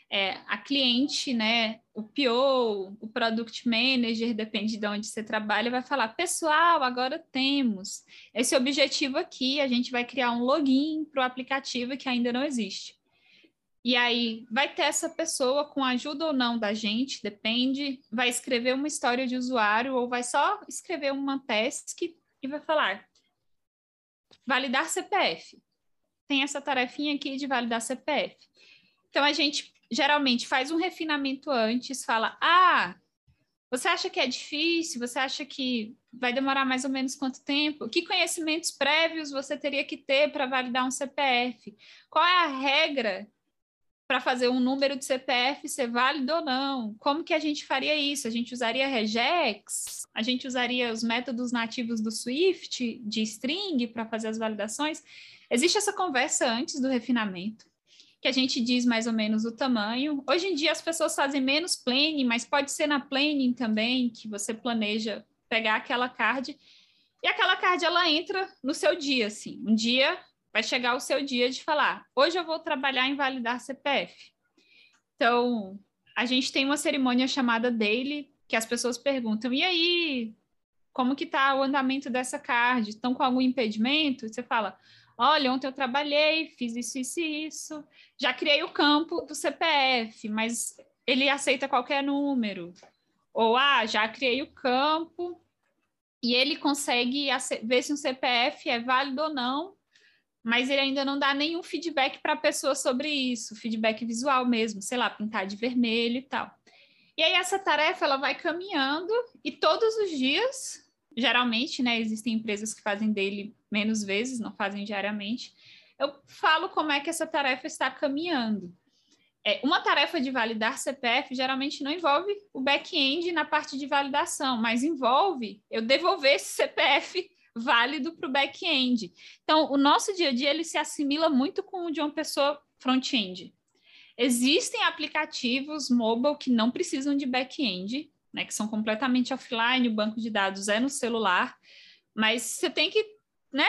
é, a cliente, né, o PO, o Product Manager, depende de onde você trabalha, vai falar: pessoal, agora temos esse objetivo aqui, a gente vai criar um login para o aplicativo que ainda não existe. E aí vai ter essa pessoa com ajuda ou não da gente, depende, vai escrever uma história de usuário ou vai só escrever uma task e vai falar validar CPF. Tem essa tarefinha aqui de validar CPF. Então a gente geralmente faz um refinamento antes, fala: "Ah, você acha que é difícil? Você acha que vai demorar mais ou menos quanto tempo? Que conhecimentos prévios você teria que ter para validar um CPF? Qual é a regra para fazer um número de CPF ser válido ou não. Como que a gente faria isso? A gente usaria regex? A gente usaria os métodos nativos do Swift de string para fazer as validações? Existe essa conversa antes do refinamento, que a gente diz mais ou menos o tamanho. Hoje em dia as pessoas fazem menos planning, mas pode ser na planning também, que você planeja pegar aquela card e aquela card ela entra no seu dia, assim. Um dia vai chegar o seu dia de falar: hoje eu vou trabalhar em validar CPF. Então, a gente tem uma cerimônia chamada Daily, que as pessoas perguntam: e aí, como que está o andamento dessa card? Estão com algum impedimento? você fala: olha, ontem eu trabalhei, fiz isso, isso e isso, já criei o campo do CPF, mas ele aceita qualquer número. Ou, ah, já criei o campo e ele consegue ver se um CPF é válido ou não mas ele ainda não dá nenhum feedback para a pessoa sobre isso, feedback visual mesmo, sei lá, pintar de vermelho e tal. E aí essa tarefa ela vai caminhando e todos os dias, geralmente, né, existem empresas que fazem dele menos vezes, não fazem diariamente. Eu falo como é que essa tarefa está caminhando. É, uma tarefa de validar CPF geralmente não envolve o back-end na parte de validação, mas envolve eu devolver esse CPF válido para o back-end. Então, o nosso dia a dia ele se assimila muito com o de uma pessoa front-end. Existem aplicativos mobile que não precisam de back-end, né, que são completamente offline, o banco de dados é no celular, mas você tem que, né?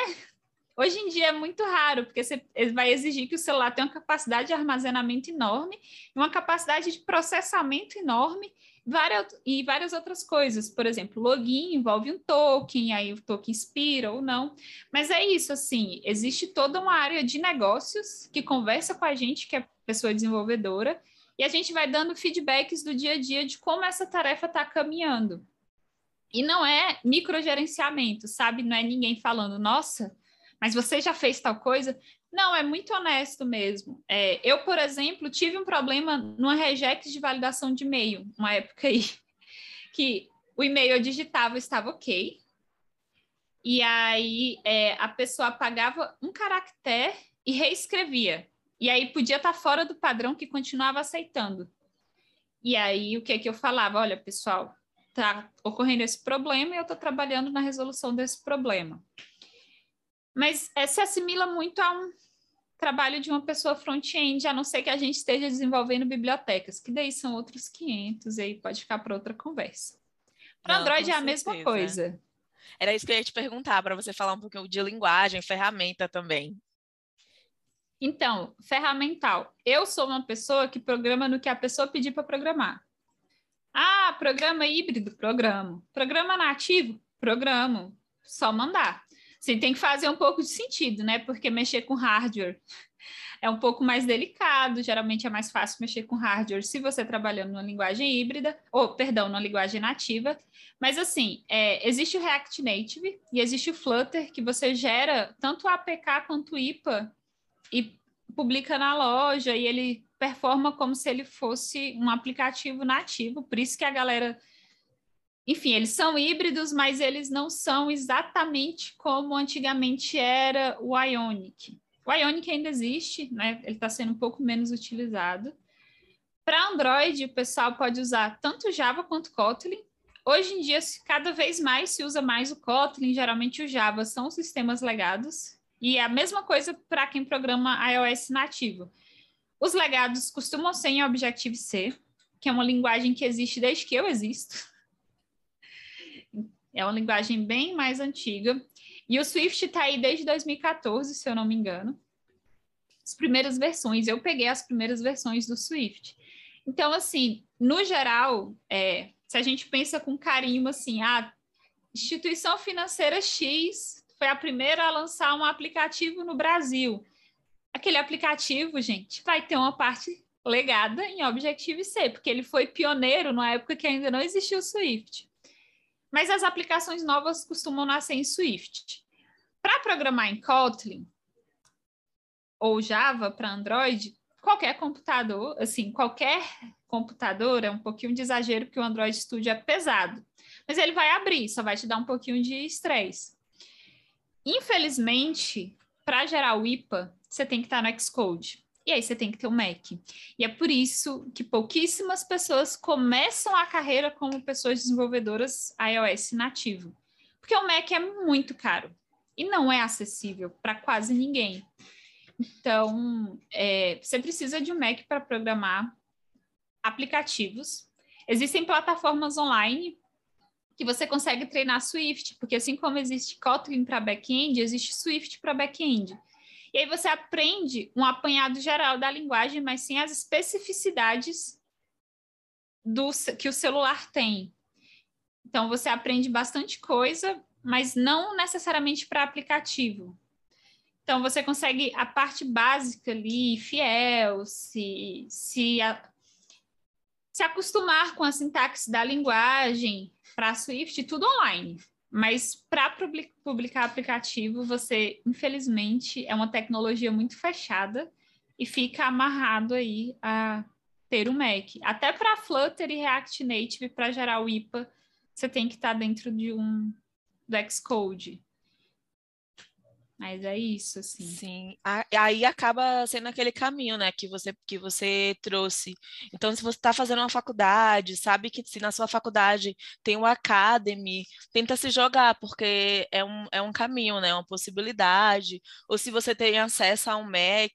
Hoje em dia é muito raro, porque você vai exigir que o celular tenha uma capacidade de armazenamento enorme, uma capacidade de processamento enorme várias, e várias outras coisas. Por exemplo, login envolve um token, aí o token expira ou não. Mas é isso, assim, existe toda uma área de negócios que conversa com a gente, que é pessoa desenvolvedora, e a gente vai dando feedbacks do dia a dia de como essa tarefa está caminhando. E não é microgerenciamento, sabe? Não é ninguém falando, nossa, mas você já fez tal coisa? Não, é muito honesto mesmo. É, eu, por exemplo, tive um problema numa regex de validação de e-mail, uma época aí, que o e-mail eu digitava estava ok, e aí é, a pessoa apagava um caractere e reescrevia. E aí podia estar fora do padrão que continuava aceitando. E aí o que é que eu falava? Olha, pessoal, tá ocorrendo esse problema e eu estou trabalhando na resolução desse problema. Mas é, se assimila muito a um trabalho de uma pessoa front-end, a não ser que a gente esteja desenvolvendo bibliotecas, que daí são outros 500, e aí pode ficar para outra conversa. Para Android é a mesma coisa. Era isso que eu ia te perguntar, para você falar um pouquinho de linguagem, ferramenta também. Então, ferramental. Eu sou uma pessoa que programa no que a pessoa pedir para programar. Ah, programa híbrido? Programa. Programa nativo? Programa. Só mandar. Sim, tem que fazer um pouco de sentido, né? Porque mexer com hardware é um pouco mais delicado, geralmente é mais fácil mexer com hardware se você trabalhando numa linguagem híbrida, ou, perdão, numa linguagem nativa. Mas, assim, é, existe o React Native e existe o Flutter, que você gera tanto APK quanto o IPA e publica na loja, e ele performa como se ele fosse um aplicativo nativo, por isso que a galera enfim, eles são híbridos, mas eles não são exatamente como antigamente era o Ionic. O Ionic ainda existe, né? Ele está sendo um pouco menos utilizado. Para Android, o pessoal pode usar tanto Java quanto Kotlin. Hoje em dia, cada vez mais se usa mais o Kotlin, geralmente o Java são sistemas legados. E é a mesma coisa para quem programa iOS nativo. Os legados costumam ser em Objective-C, que é uma linguagem que existe desde que eu existo. É uma linguagem bem mais antiga. E o Swift está aí desde 2014, se eu não me engano. As primeiras versões, eu peguei as primeiras versões do Swift. Então, assim, no geral, é, se a gente pensa com carinho, assim, a instituição financeira X foi a primeira a lançar um aplicativo no Brasil. Aquele aplicativo, gente, vai ter uma parte legada em Objective-C, porque ele foi pioneiro na época que ainda não existia o Swift. Mas as aplicações novas costumam nascer em Swift. Para programar em Kotlin ou Java para Android, qualquer computador, assim, qualquer computador é um pouquinho de exagero porque o Android Studio é pesado, mas ele vai abrir, só vai te dar um pouquinho de estresse. Infelizmente, para gerar o IPA, você tem que estar no Xcode. E aí você tem que ter um Mac. E é por isso que pouquíssimas pessoas começam a carreira como pessoas desenvolvedoras iOS nativo. Porque o Mac é muito caro e não é acessível para quase ninguém. Então, é, você precisa de um Mac para programar aplicativos. Existem plataformas online que você consegue treinar Swift, porque assim como existe Kotlin para back-end, existe Swift para back-end. E aí você aprende um apanhado geral da linguagem, mas sim as especificidades do, que o celular tem. Então você aprende bastante coisa, mas não necessariamente para aplicativo. Então você consegue a parte básica ali, fiel, se, se, a, se acostumar com a sintaxe da linguagem para Swift, tudo online. Mas para publicar aplicativo, você, infelizmente, é uma tecnologia muito fechada e fica amarrado aí a ter um Mac. Até para Flutter e React Native, para gerar o IPA, você tem que estar tá dentro de um do Xcode. Mas é isso, assim. Sim. Aí acaba sendo aquele caminho, né, que você, que você trouxe. Então, se você está fazendo uma faculdade, sabe que se na sua faculdade tem o Academy, tenta se jogar, porque é um, é um caminho, né, uma possibilidade. Ou se você tem acesso a um Mac,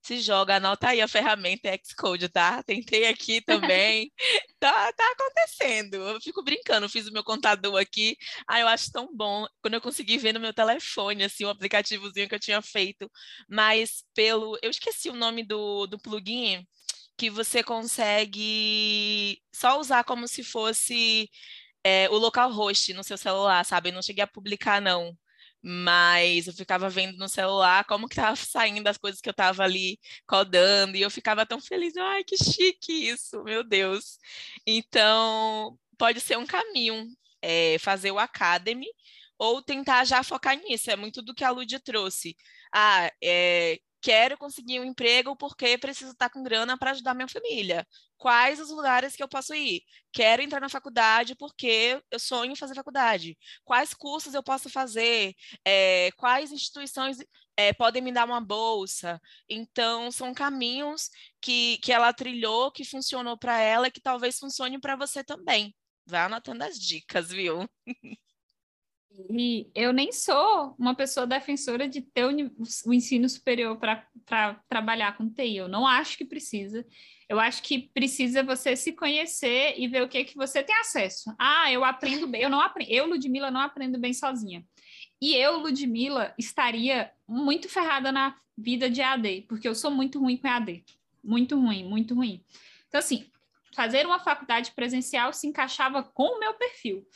se joga, anota aí a ferramenta Xcode, tá? Tentei aqui também. Tá, tá acontecendo. Eu fico brincando, fiz o meu contador aqui. Ah, eu acho tão bom quando eu consegui ver no meu telefone, assim, o aplicativozinho que eu tinha feito. Mas pelo. Eu esqueci o nome do, do plugin que você consegue só usar como se fosse é, o localhost no seu celular, sabe? Eu não cheguei a publicar, não mas eu ficava vendo no celular como que tava saindo as coisas que eu tava ali codando, e eu ficava tão feliz, ai, que chique isso, meu Deus. Então, pode ser um caminho, é, fazer o Academy, ou tentar já focar nisso, é muito do que a Lud trouxe. Ah, é, quero conseguir um emprego porque preciso estar com grana para ajudar minha família. Quais os lugares que eu posso ir? Quero entrar na faculdade porque eu sonho em fazer faculdade. Quais cursos eu posso fazer? É, quais instituições é, podem me dar uma bolsa? Então, são caminhos que, que ela trilhou, que funcionou para ela e que talvez funcione para você também. Vai anotando as dicas, viu? E eu nem sou uma pessoa defensora de ter o, ensino superior para trabalhar com TI. Eu não acho que precisa. Eu acho que precisa você se conhecer e ver o que que você tem acesso. Ah, eu aprendo bem. Eu não aprendo. Eu, Ludmila, não aprendo bem sozinha. E eu, Ludmila, estaria muito ferrada na vida de AD, porque eu sou muito ruim com AD. Muito ruim, muito ruim. Então, assim, fazer uma faculdade presencial se encaixava com o meu perfil.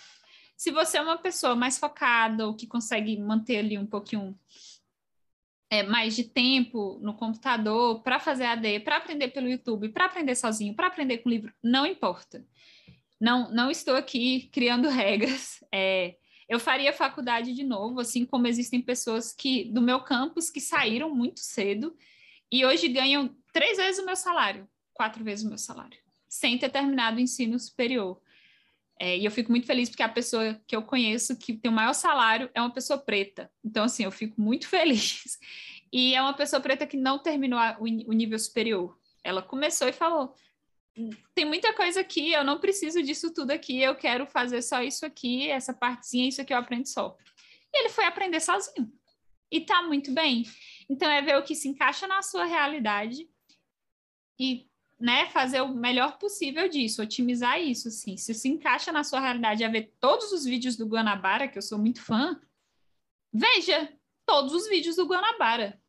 Se você é uma pessoa mais focada ou que consegue manter ali um pouquinho é, mais de tempo no computador para fazer AD, para aprender pelo YouTube, para aprender sozinho, para aprender com livro, não importa. Não, não estou aqui criando regras. É, eu faria faculdade de novo, assim como existem pessoas que do meu campus que saíram muito cedo e hoje ganham três vezes o meu salário, quatro vezes o meu salário, sem ter terminado o ensino superior. É, e eu fico muito feliz porque a pessoa que eu conheço que tem o maior salário é uma pessoa preta. Então, assim, eu fico muito feliz. E é uma pessoa preta que não terminou o nível superior. Ela começou e falou: tem muita coisa aqui, eu não preciso disso tudo aqui, eu quero fazer só isso aqui, essa partezinha, isso aqui eu aprendo só. E ele foi aprender sozinho. E tá muito bem. Então é ver o que se encaixa na sua realidade e né, fazer o melhor possível disso, otimizar isso, assim. Se se encaixa na sua realidade a ver todos os vídeos do Guanabara, que eu sou muito fã, veja todos os vídeos do Guanabara.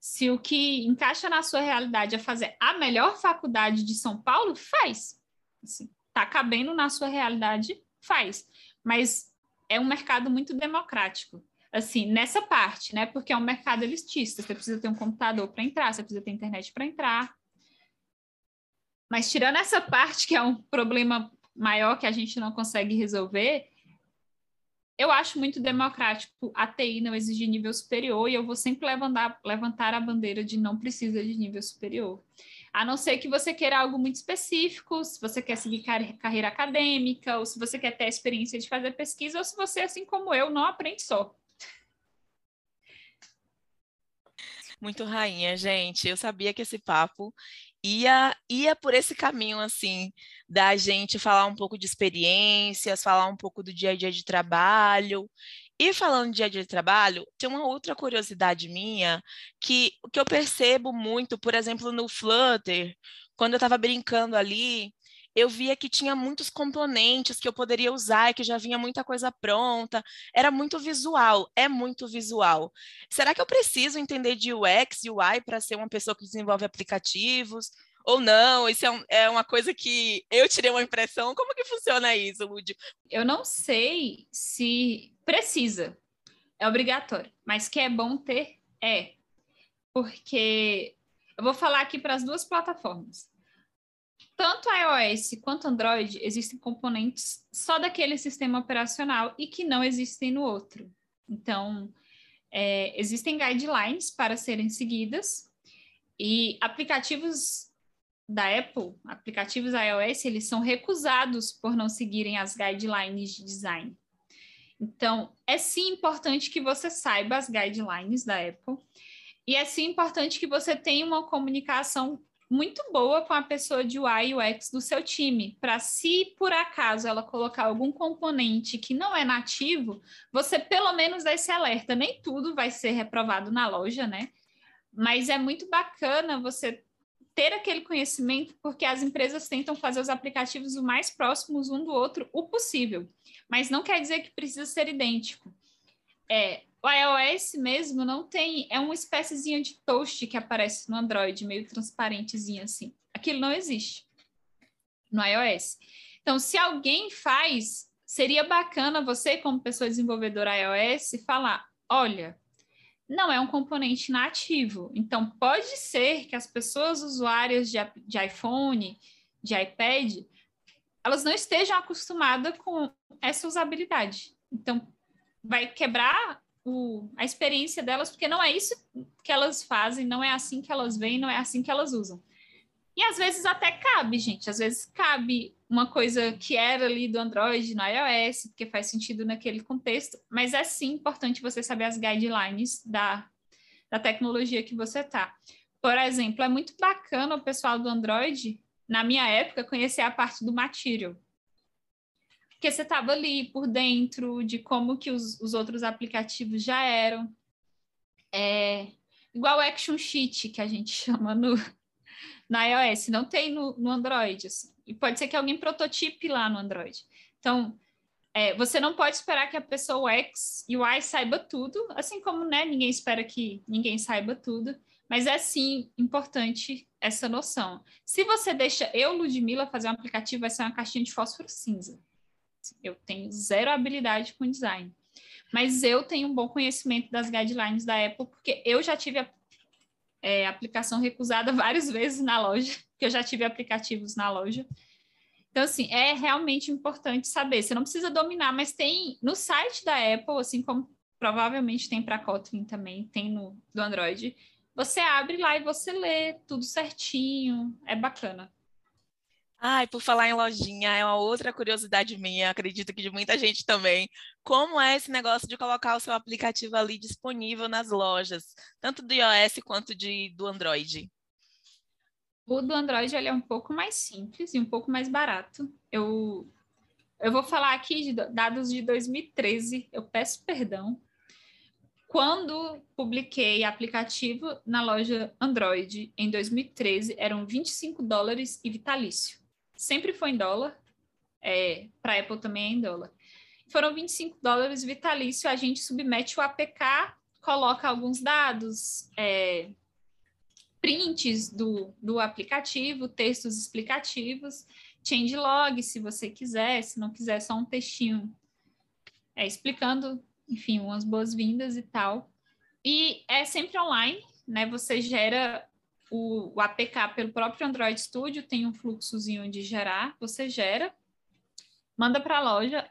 Se o que encaixa na sua realidade é fazer a melhor faculdade de São Paulo, faz. Assim, tá cabendo na sua realidade, faz. Mas é um mercado muito democrático assim, nessa parte, né? Porque é um mercado elitista, você precisa ter um computador para entrar, você precisa ter internet para entrar, mas tirando essa parte que é um problema maior que a gente não consegue resolver, eu acho muito democrático a TI não exigir nível superior e eu vou sempre levantar, levantar a bandeira de não precisa de nível superior. A não ser que você queira algo muito específico, se você quer seguir car carreira acadêmica, ou se você quer ter a experiência de fazer pesquisa, ou se você, assim como eu, não aprende só. Muito rainha, gente. Eu sabia que esse papo ia, ia por esse caminho, assim, da gente falar um pouco de experiências, falar um pouco do dia a dia de trabalho. E falando de dia a dia de trabalho, tem uma outra curiosidade minha que, que eu percebo muito, por exemplo, no Flutter, quando eu estava brincando ali, eu via que tinha muitos componentes que eu poderia usar e que já vinha muita coisa pronta. Era muito visual, é muito visual. Será que eu preciso entender de UX e UI para ser uma pessoa que desenvolve aplicativos? Ou não? Isso é, um, é, uma coisa que eu tirei uma impressão. Como que funciona isso, Lud? Eu não sei se precisa. É obrigatório. Mas que é bom ter, é. Porque eu vou falar aqui para as duas plataformas tanto iOS quanto Android existem componentes só daquele sistema operacional e que não existem no outro. Então, é, existem guidelines para serem seguidas e aplicativos da Apple, aplicativos iOS, eles são recusados por não seguirem as guidelines de design. Então, é sim importante que você saiba as guidelines da Apple e é sim importante que você tenha uma comunicação muito boa com a pessoa de UI e UX do seu time, para se por acaso ela colocar algum componente que não é nativo, você pelo menos dá esse alerta. Nem tudo vai ser reprovado na loja, né? Mas é muito bacana você ter aquele conhecimento, porque as empresas tentam fazer os aplicativos o mais próximos um do outro o possível, mas não quer dizer que precisa ser idêntico. É, o iOS mesmo não tem, é uma espéciezinha de toast que aparece no Android, meio transparentezinho assim. Aquilo não existe no iOS. Então, se alguém faz, seria bacana você, como pessoa desenvolvedora iOS, falar: olha, não é um componente nativo. Então, pode ser que as pessoas usuárias de, de iPhone, de iPad, elas não estejam acostumadas com essa usabilidade. Então, vai quebrar o, a experiência delas, porque não é isso que elas fazem, não é assim que elas veem, não é assim que elas usam. E às vezes até cabe, gente, às vezes cabe uma coisa que era ali do Android no iOS, porque faz sentido naquele contexto, mas é sim importante você saber as guidelines da, da tecnologia que você tá. Por exemplo, é muito bacana o pessoal do Android, na minha época, conhecer a parte do Material, porque você estava ali por dentro de como que os, os outros aplicativos já eram. É, igual Action Sheet, que a gente chama no, no iOS, não tem no, no Android. Assim. E pode ser que alguém prototipe lá no Android. Então, é, você não pode esperar que a pessoa X e Y saiba tudo, assim como né, ninguém espera que ninguém saiba tudo, mas é sim importante essa noção. Se você deixa eu, Ludmilla, fazer um aplicativo, vai ser uma caixinha de fósforo cinza. Eu tenho zero habilidade com design. Mas eu tenho um bom conhecimento das guidelines da Apple, porque eu já tive a é, aplicação recusada várias vezes na loja, porque eu já tive aplicativos na loja. Então, assim, é realmente importante saber. Você não precisa dominar, mas tem no site da Apple, assim como provavelmente tem para Kotlin também, tem no do Android. Você abre lá e você lê tudo certinho, é bacana. Ai, por falar em lojinha, é uma outra curiosidade minha, acredito que de muita gente também. Como é esse negócio de colocar o seu aplicativo ali disponível nas lojas, tanto do iOS quanto de, do Android? O do Android ele é um pouco mais simples e um pouco mais barato. Eu, eu vou falar aqui de dados de 2013, eu peço perdão. Quando publiquei aplicativo na loja Android em 2013, eram 25 dólares e vitalício sempre foi em dólar, é, para Apple também é em dólar. Foram 25 dólares vitalício, a gente submete o APK, coloca alguns dados, é, prints do, do aplicativo, textos explicativos, changelog, se você quiser, se não quiser, só um textinho é, explicando, enfim, umas boas-vindas e tal. E é sempre online, né? Você gera o, o APK pelo próprio Android Studio, tem um fluxozinho de gerar, você gera, manda para a loja,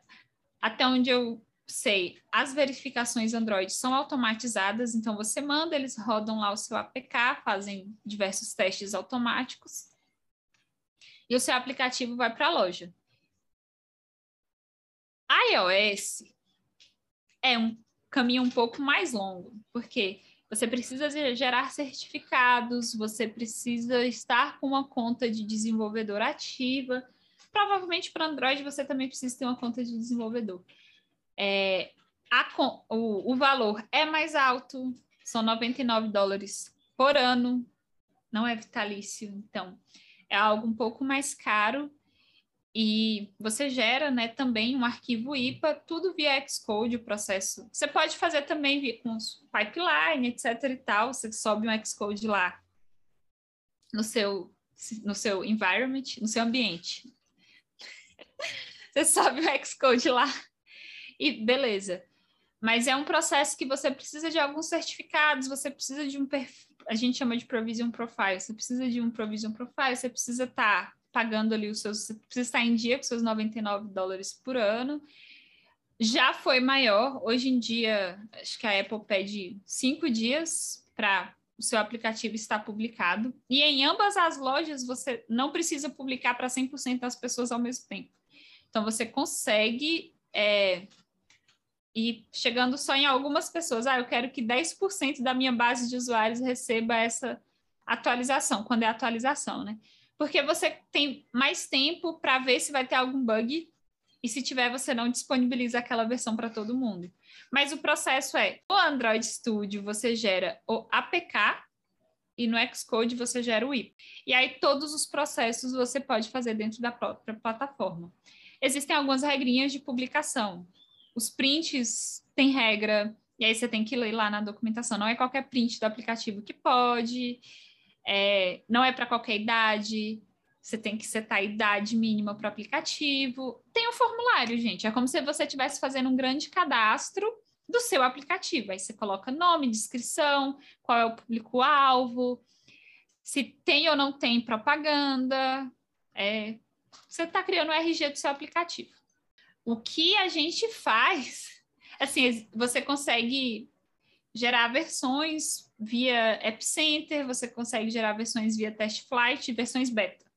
até onde eu sei, as verificações Android são automatizadas, então você manda, eles rodam lá o seu APK, fazem diversos testes automáticos, e o seu aplicativo vai para a loja. iOS é um caminho um pouco mais longo, porque você precisa gerar certificados, você precisa estar com uma conta de desenvolvedor ativa. Provavelmente para Android você também precisa ter uma conta de desenvolvedor. É, a, o, o valor é mais alto, são 99 dólares por ano, não é vitalício, então é algo um pouco mais caro e você gera né, também um arquivo IPA, tudo via Xcode, o processo. Você pode fazer também via, com pipeline, etc. e tal. Você sobe um Xcode lá no seu, no seu environment, no seu ambiente. você sobe o Xcode lá e beleza. Mas é um processo que você precisa de alguns certificados, você precisa de um perfil, a gente chama de provision profile, você precisa de um provision profile, você precisa estar tá pagando ali os seus. Você precisa estar em dia com seus 99 dólares por ano. Já foi maior. Hoje em dia, acho que a Apple pede cinco dias para o seu aplicativo estar publicado. E em ambas as lojas, você não precisa publicar para 100% das pessoas ao mesmo tempo. Então, você consegue é, e chegando só em algumas pessoas. Ah, eu quero que 10% da minha base de usuários receba essa atualização, quando é atualização, né? Porque você tem mais tempo para ver se vai ter algum bug e se tiver, você não disponibiliza aquela versão para todo mundo. Mas o processo é: no Android Studio você gera o APK e no Xcode você gera o IP. E aí todos os processos você pode fazer dentro da própria plataforma. Existem algumas regrinhas de publicação. Os prints têm regra, e aí você tem que ler lá na documentação. Não é qualquer print do aplicativo que pode, é, não é para qualquer idade, você tem que setar a idade mínima para o aplicativo. Tem um formulário, gente. É como se você estivesse fazendo um grande cadastro do seu aplicativo. Aí você coloca nome, descrição, qual é o público-alvo, se tem ou não tem propaganda. É, você está criando o RG do seu aplicativo. O que a gente faz, assim, você consegue gerar versões via App Center, você consegue gerar versões via Test Flight, versões beta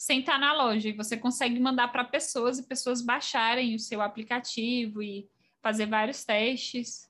sem estar na loja. E você consegue mandar para pessoas e pessoas baixarem o seu aplicativo e fazer vários testes.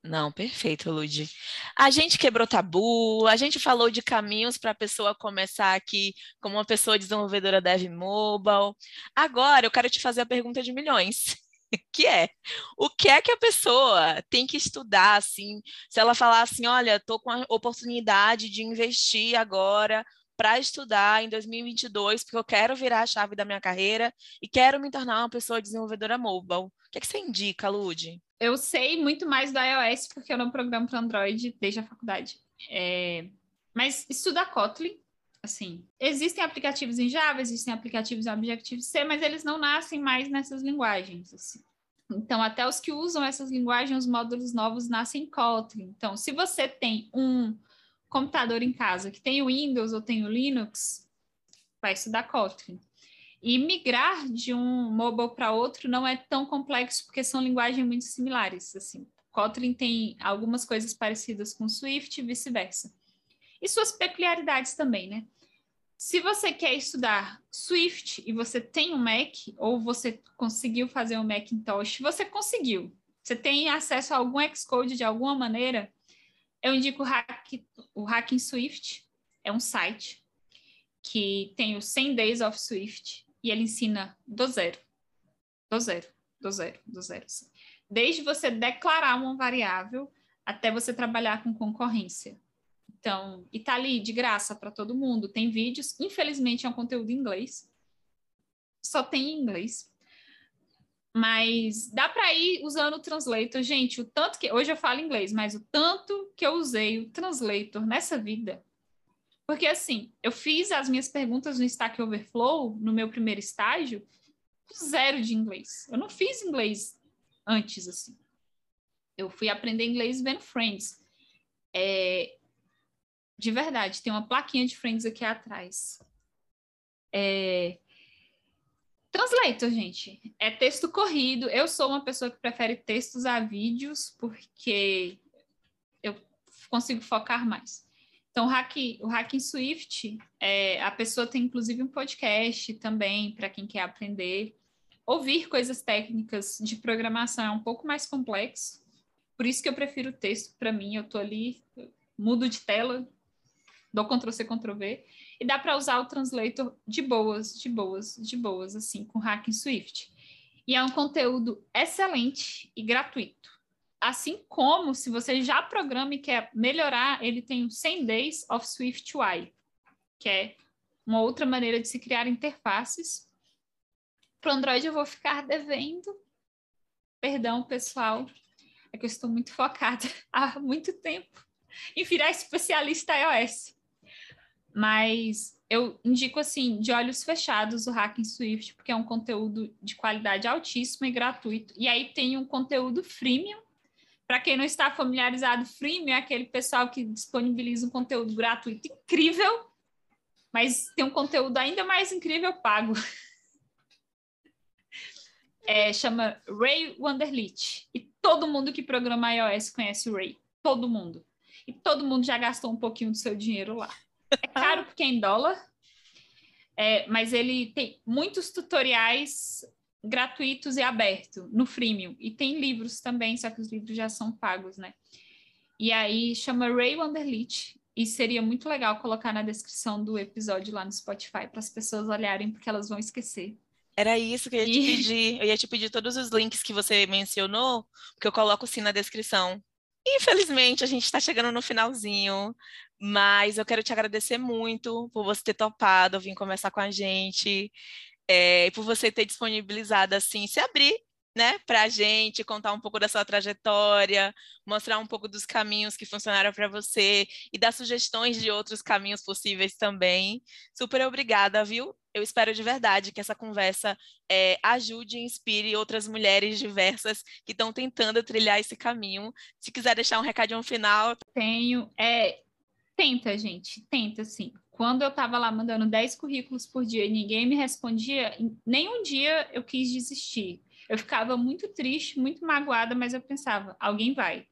Não, perfeito, Lud. A gente quebrou tabu, a gente falou de caminhos para a pessoa começar aqui como uma pessoa desenvolvedora dev mobile. Agora eu quero te fazer a pergunta de milhões, que é: o que é que a pessoa tem que estudar assim? Se ela falar assim, olha, estou com a oportunidade de investir agora para estudar em 2022, porque eu quero virar a chave da minha carreira e quero me tornar uma pessoa desenvolvedora mobile. O que, é que você indica, Lud? Eu sei muito mais do iOS, porque eu não programo para Android desde a faculdade. É... Mas estudar Kotlin, assim, existem aplicativos em Java, existem aplicativos em Objective-C, mas eles não nascem mais nessas linguagens, assim. Então, até os que usam essas linguagens, os módulos novos nascem em Kotlin. Então, se você tem um computador em casa que tem o Windows ou tem o Linux, vai estudar Kotlin. E migrar de um mobile para outro não é tão complexo porque são linguagens muito similares. Assim, Kotlin tem algumas coisas parecidas com Swift e vice-versa. E suas peculiaridades também, né? Se você quer estudar Swift e você tem um Mac, ou você conseguiu fazer um Macintosh, você conseguiu. Você tem acesso a algum Xcode de alguma maneira, eu indico o, Hack, o Hacking Swift, é um site que tem o 100 Days of Swift e ele ensina do zero, do zero, do zero, do zero. Desde você declarar uma variável até você trabalhar com concorrência. Então, e tá ali de graça para todo mundo. Tem vídeos, infelizmente é um conteúdo em inglês. Só tem em inglês. Mas dá para ir usando o translator, gente. O tanto que hoje eu falo inglês, mas o tanto que eu usei o translator nessa vida. Porque assim, eu fiz as minhas perguntas no Stack Overflow no meu primeiro estágio, zero de inglês. Eu não fiz inglês antes assim. Eu fui aprender inglês vendo Friends. É, de verdade, tem uma plaquinha de Friends aqui atrás. É, Translator, gente, é texto corrido. Eu sou uma pessoa que prefere textos a vídeos porque eu consigo focar mais. Então, o, hack, o Hacking Swift, é, a pessoa tem inclusive um podcast também para quem quer aprender. Ouvir coisas técnicas de programação é um pouco mais complexo, por isso que eu prefiro o texto para mim. Eu estou ali, mudo de tela, dou Ctrl-C, Ctrl-V. E dá para usar o translator de boas, de boas, de boas, assim, com Hacking Swift. E é um conteúdo excelente e gratuito. Assim como, se você já programa e quer melhorar, ele tem o 100 Days of Swift UI, que é uma outra maneira de se criar interfaces. Para Android eu vou ficar devendo. Perdão, pessoal, é que eu estou muito focada há muito tempo em virar especialista iOS. Mas eu indico assim, de olhos fechados, o Hacking Swift, porque é um conteúdo de qualidade altíssima e gratuito. E aí tem um conteúdo freemium. Para quem não está familiarizado, freemium é aquele pessoal que disponibiliza um conteúdo gratuito incrível, mas tem um conteúdo ainda mais incrível pago. É, chama Ray Wanderlich. E todo mundo que programa iOS conhece o Ray. Todo mundo. E todo mundo já gastou um pouquinho do seu dinheiro lá. É caro porque é em dólar, é, mas ele tem muitos tutoriais gratuitos e aberto no freemium. E tem livros também, só que os livros já são pagos, né? E aí chama Ray Wanderlich e seria muito legal colocar na descrição do episódio lá no Spotify para as pessoas olharem, porque elas vão esquecer. Era isso que eu ia te pedir. Eu ia te pedir todos os links que você mencionou, porque eu coloco sim na descrição. Infelizmente, a gente está chegando no finalzinho, mas eu quero te agradecer muito por você ter topado vir conversar com a gente, é, por você ter disponibilizado, assim, se abrir né, para a gente, contar um pouco da sua trajetória, mostrar um pouco dos caminhos que funcionaram para você e dar sugestões de outros caminhos possíveis também. Super obrigada, viu? Eu espero de verdade que essa conversa é, ajude e inspire outras mulheres diversas que estão tentando trilhar esse caminho. Se quiser deixar um recadinho final. Tenho. É, tenta, gente, tenta, sim. Quando eu estava lá mandando 10 currículos por dia e ninguém me respondia, nem um dia eu quis desistir eu ficava muito triste, muito magoada, mas eu pensava, alguém vai.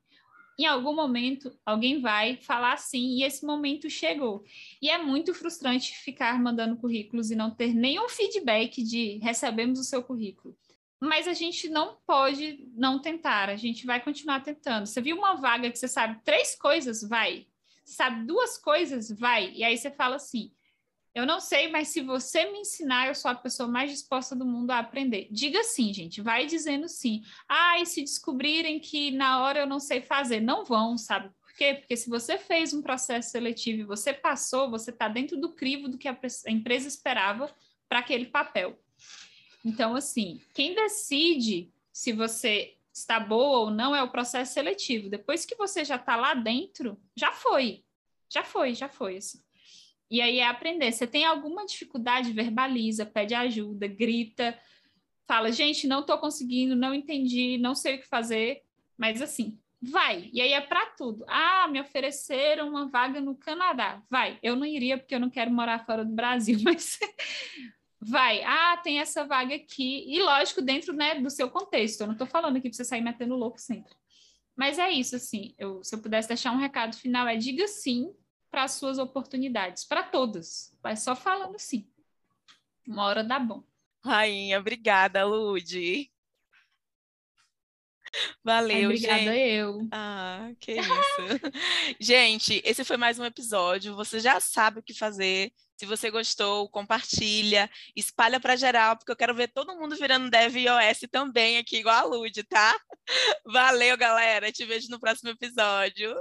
Em algum momento, alguém vai falar sim, e esse momento chegou. E é muito frustrante ficar mandando currículos e não ter nenhum feedback de recebemos o seu currículo. Mas a gente não pode não tentar, a gente vai continuar tentando. Você viu uma vaga que você sabe três coisas? Vai. Sabe duas coisas? Vai. E aí você fala assim: eu não sei, mas se você me ensinar, eu sou a pessoa mais disposta do mundo a aprender. Diga sim, gente, vai dizendo sim. Ah, e se descobrirem que na hora eu não sei fazer, não vão, sabe? Por quê? Porque se você fez um processo seletivo e você passou, você está dentro do crivo do que a empresa esperava para aquele papel. Então, assim, quem decide se você está boa ou não é o processo seletivo. Depois que você já está lá dentro, já foi. Já foi, já foi. Assim. E aí é aprender. Você tem alguma dificuldade, verbaliza, pede ajuda, grita, fala, gente, não estou conseguindo, não entendi, não sei o que fazer, mas assim, vai. E aí é para tudo. Ah, me ofereceram uma vaga no Canadá. Vai. Eu não iria porque eu não quero morar fora do Brasil, mas vai. Ah, tem essa vaga aqui. E lógico, dentro né, do seu contexto. Eu não estou falando aqui para você sair metendo louco sempre. Mas é isso, assim. Eu, se eu pudesse deixar um recado final, é diga sim para as suas oportunidades, para todas. Vai só falando sim. Uma hora dá bom. Rainha, obrigada, Lude. Valeu, Obrigada gente. eu. Ah, que isso. gente, esse foi mais um episódio. Você já sabe o que fazer. Se você gostou, compartilha, espalha para geral, porque eu quero ver todo mundo virando Dev iOS também aqui, igual a Lude, tá? Valeu, galera. Te vejo no próximo episódio.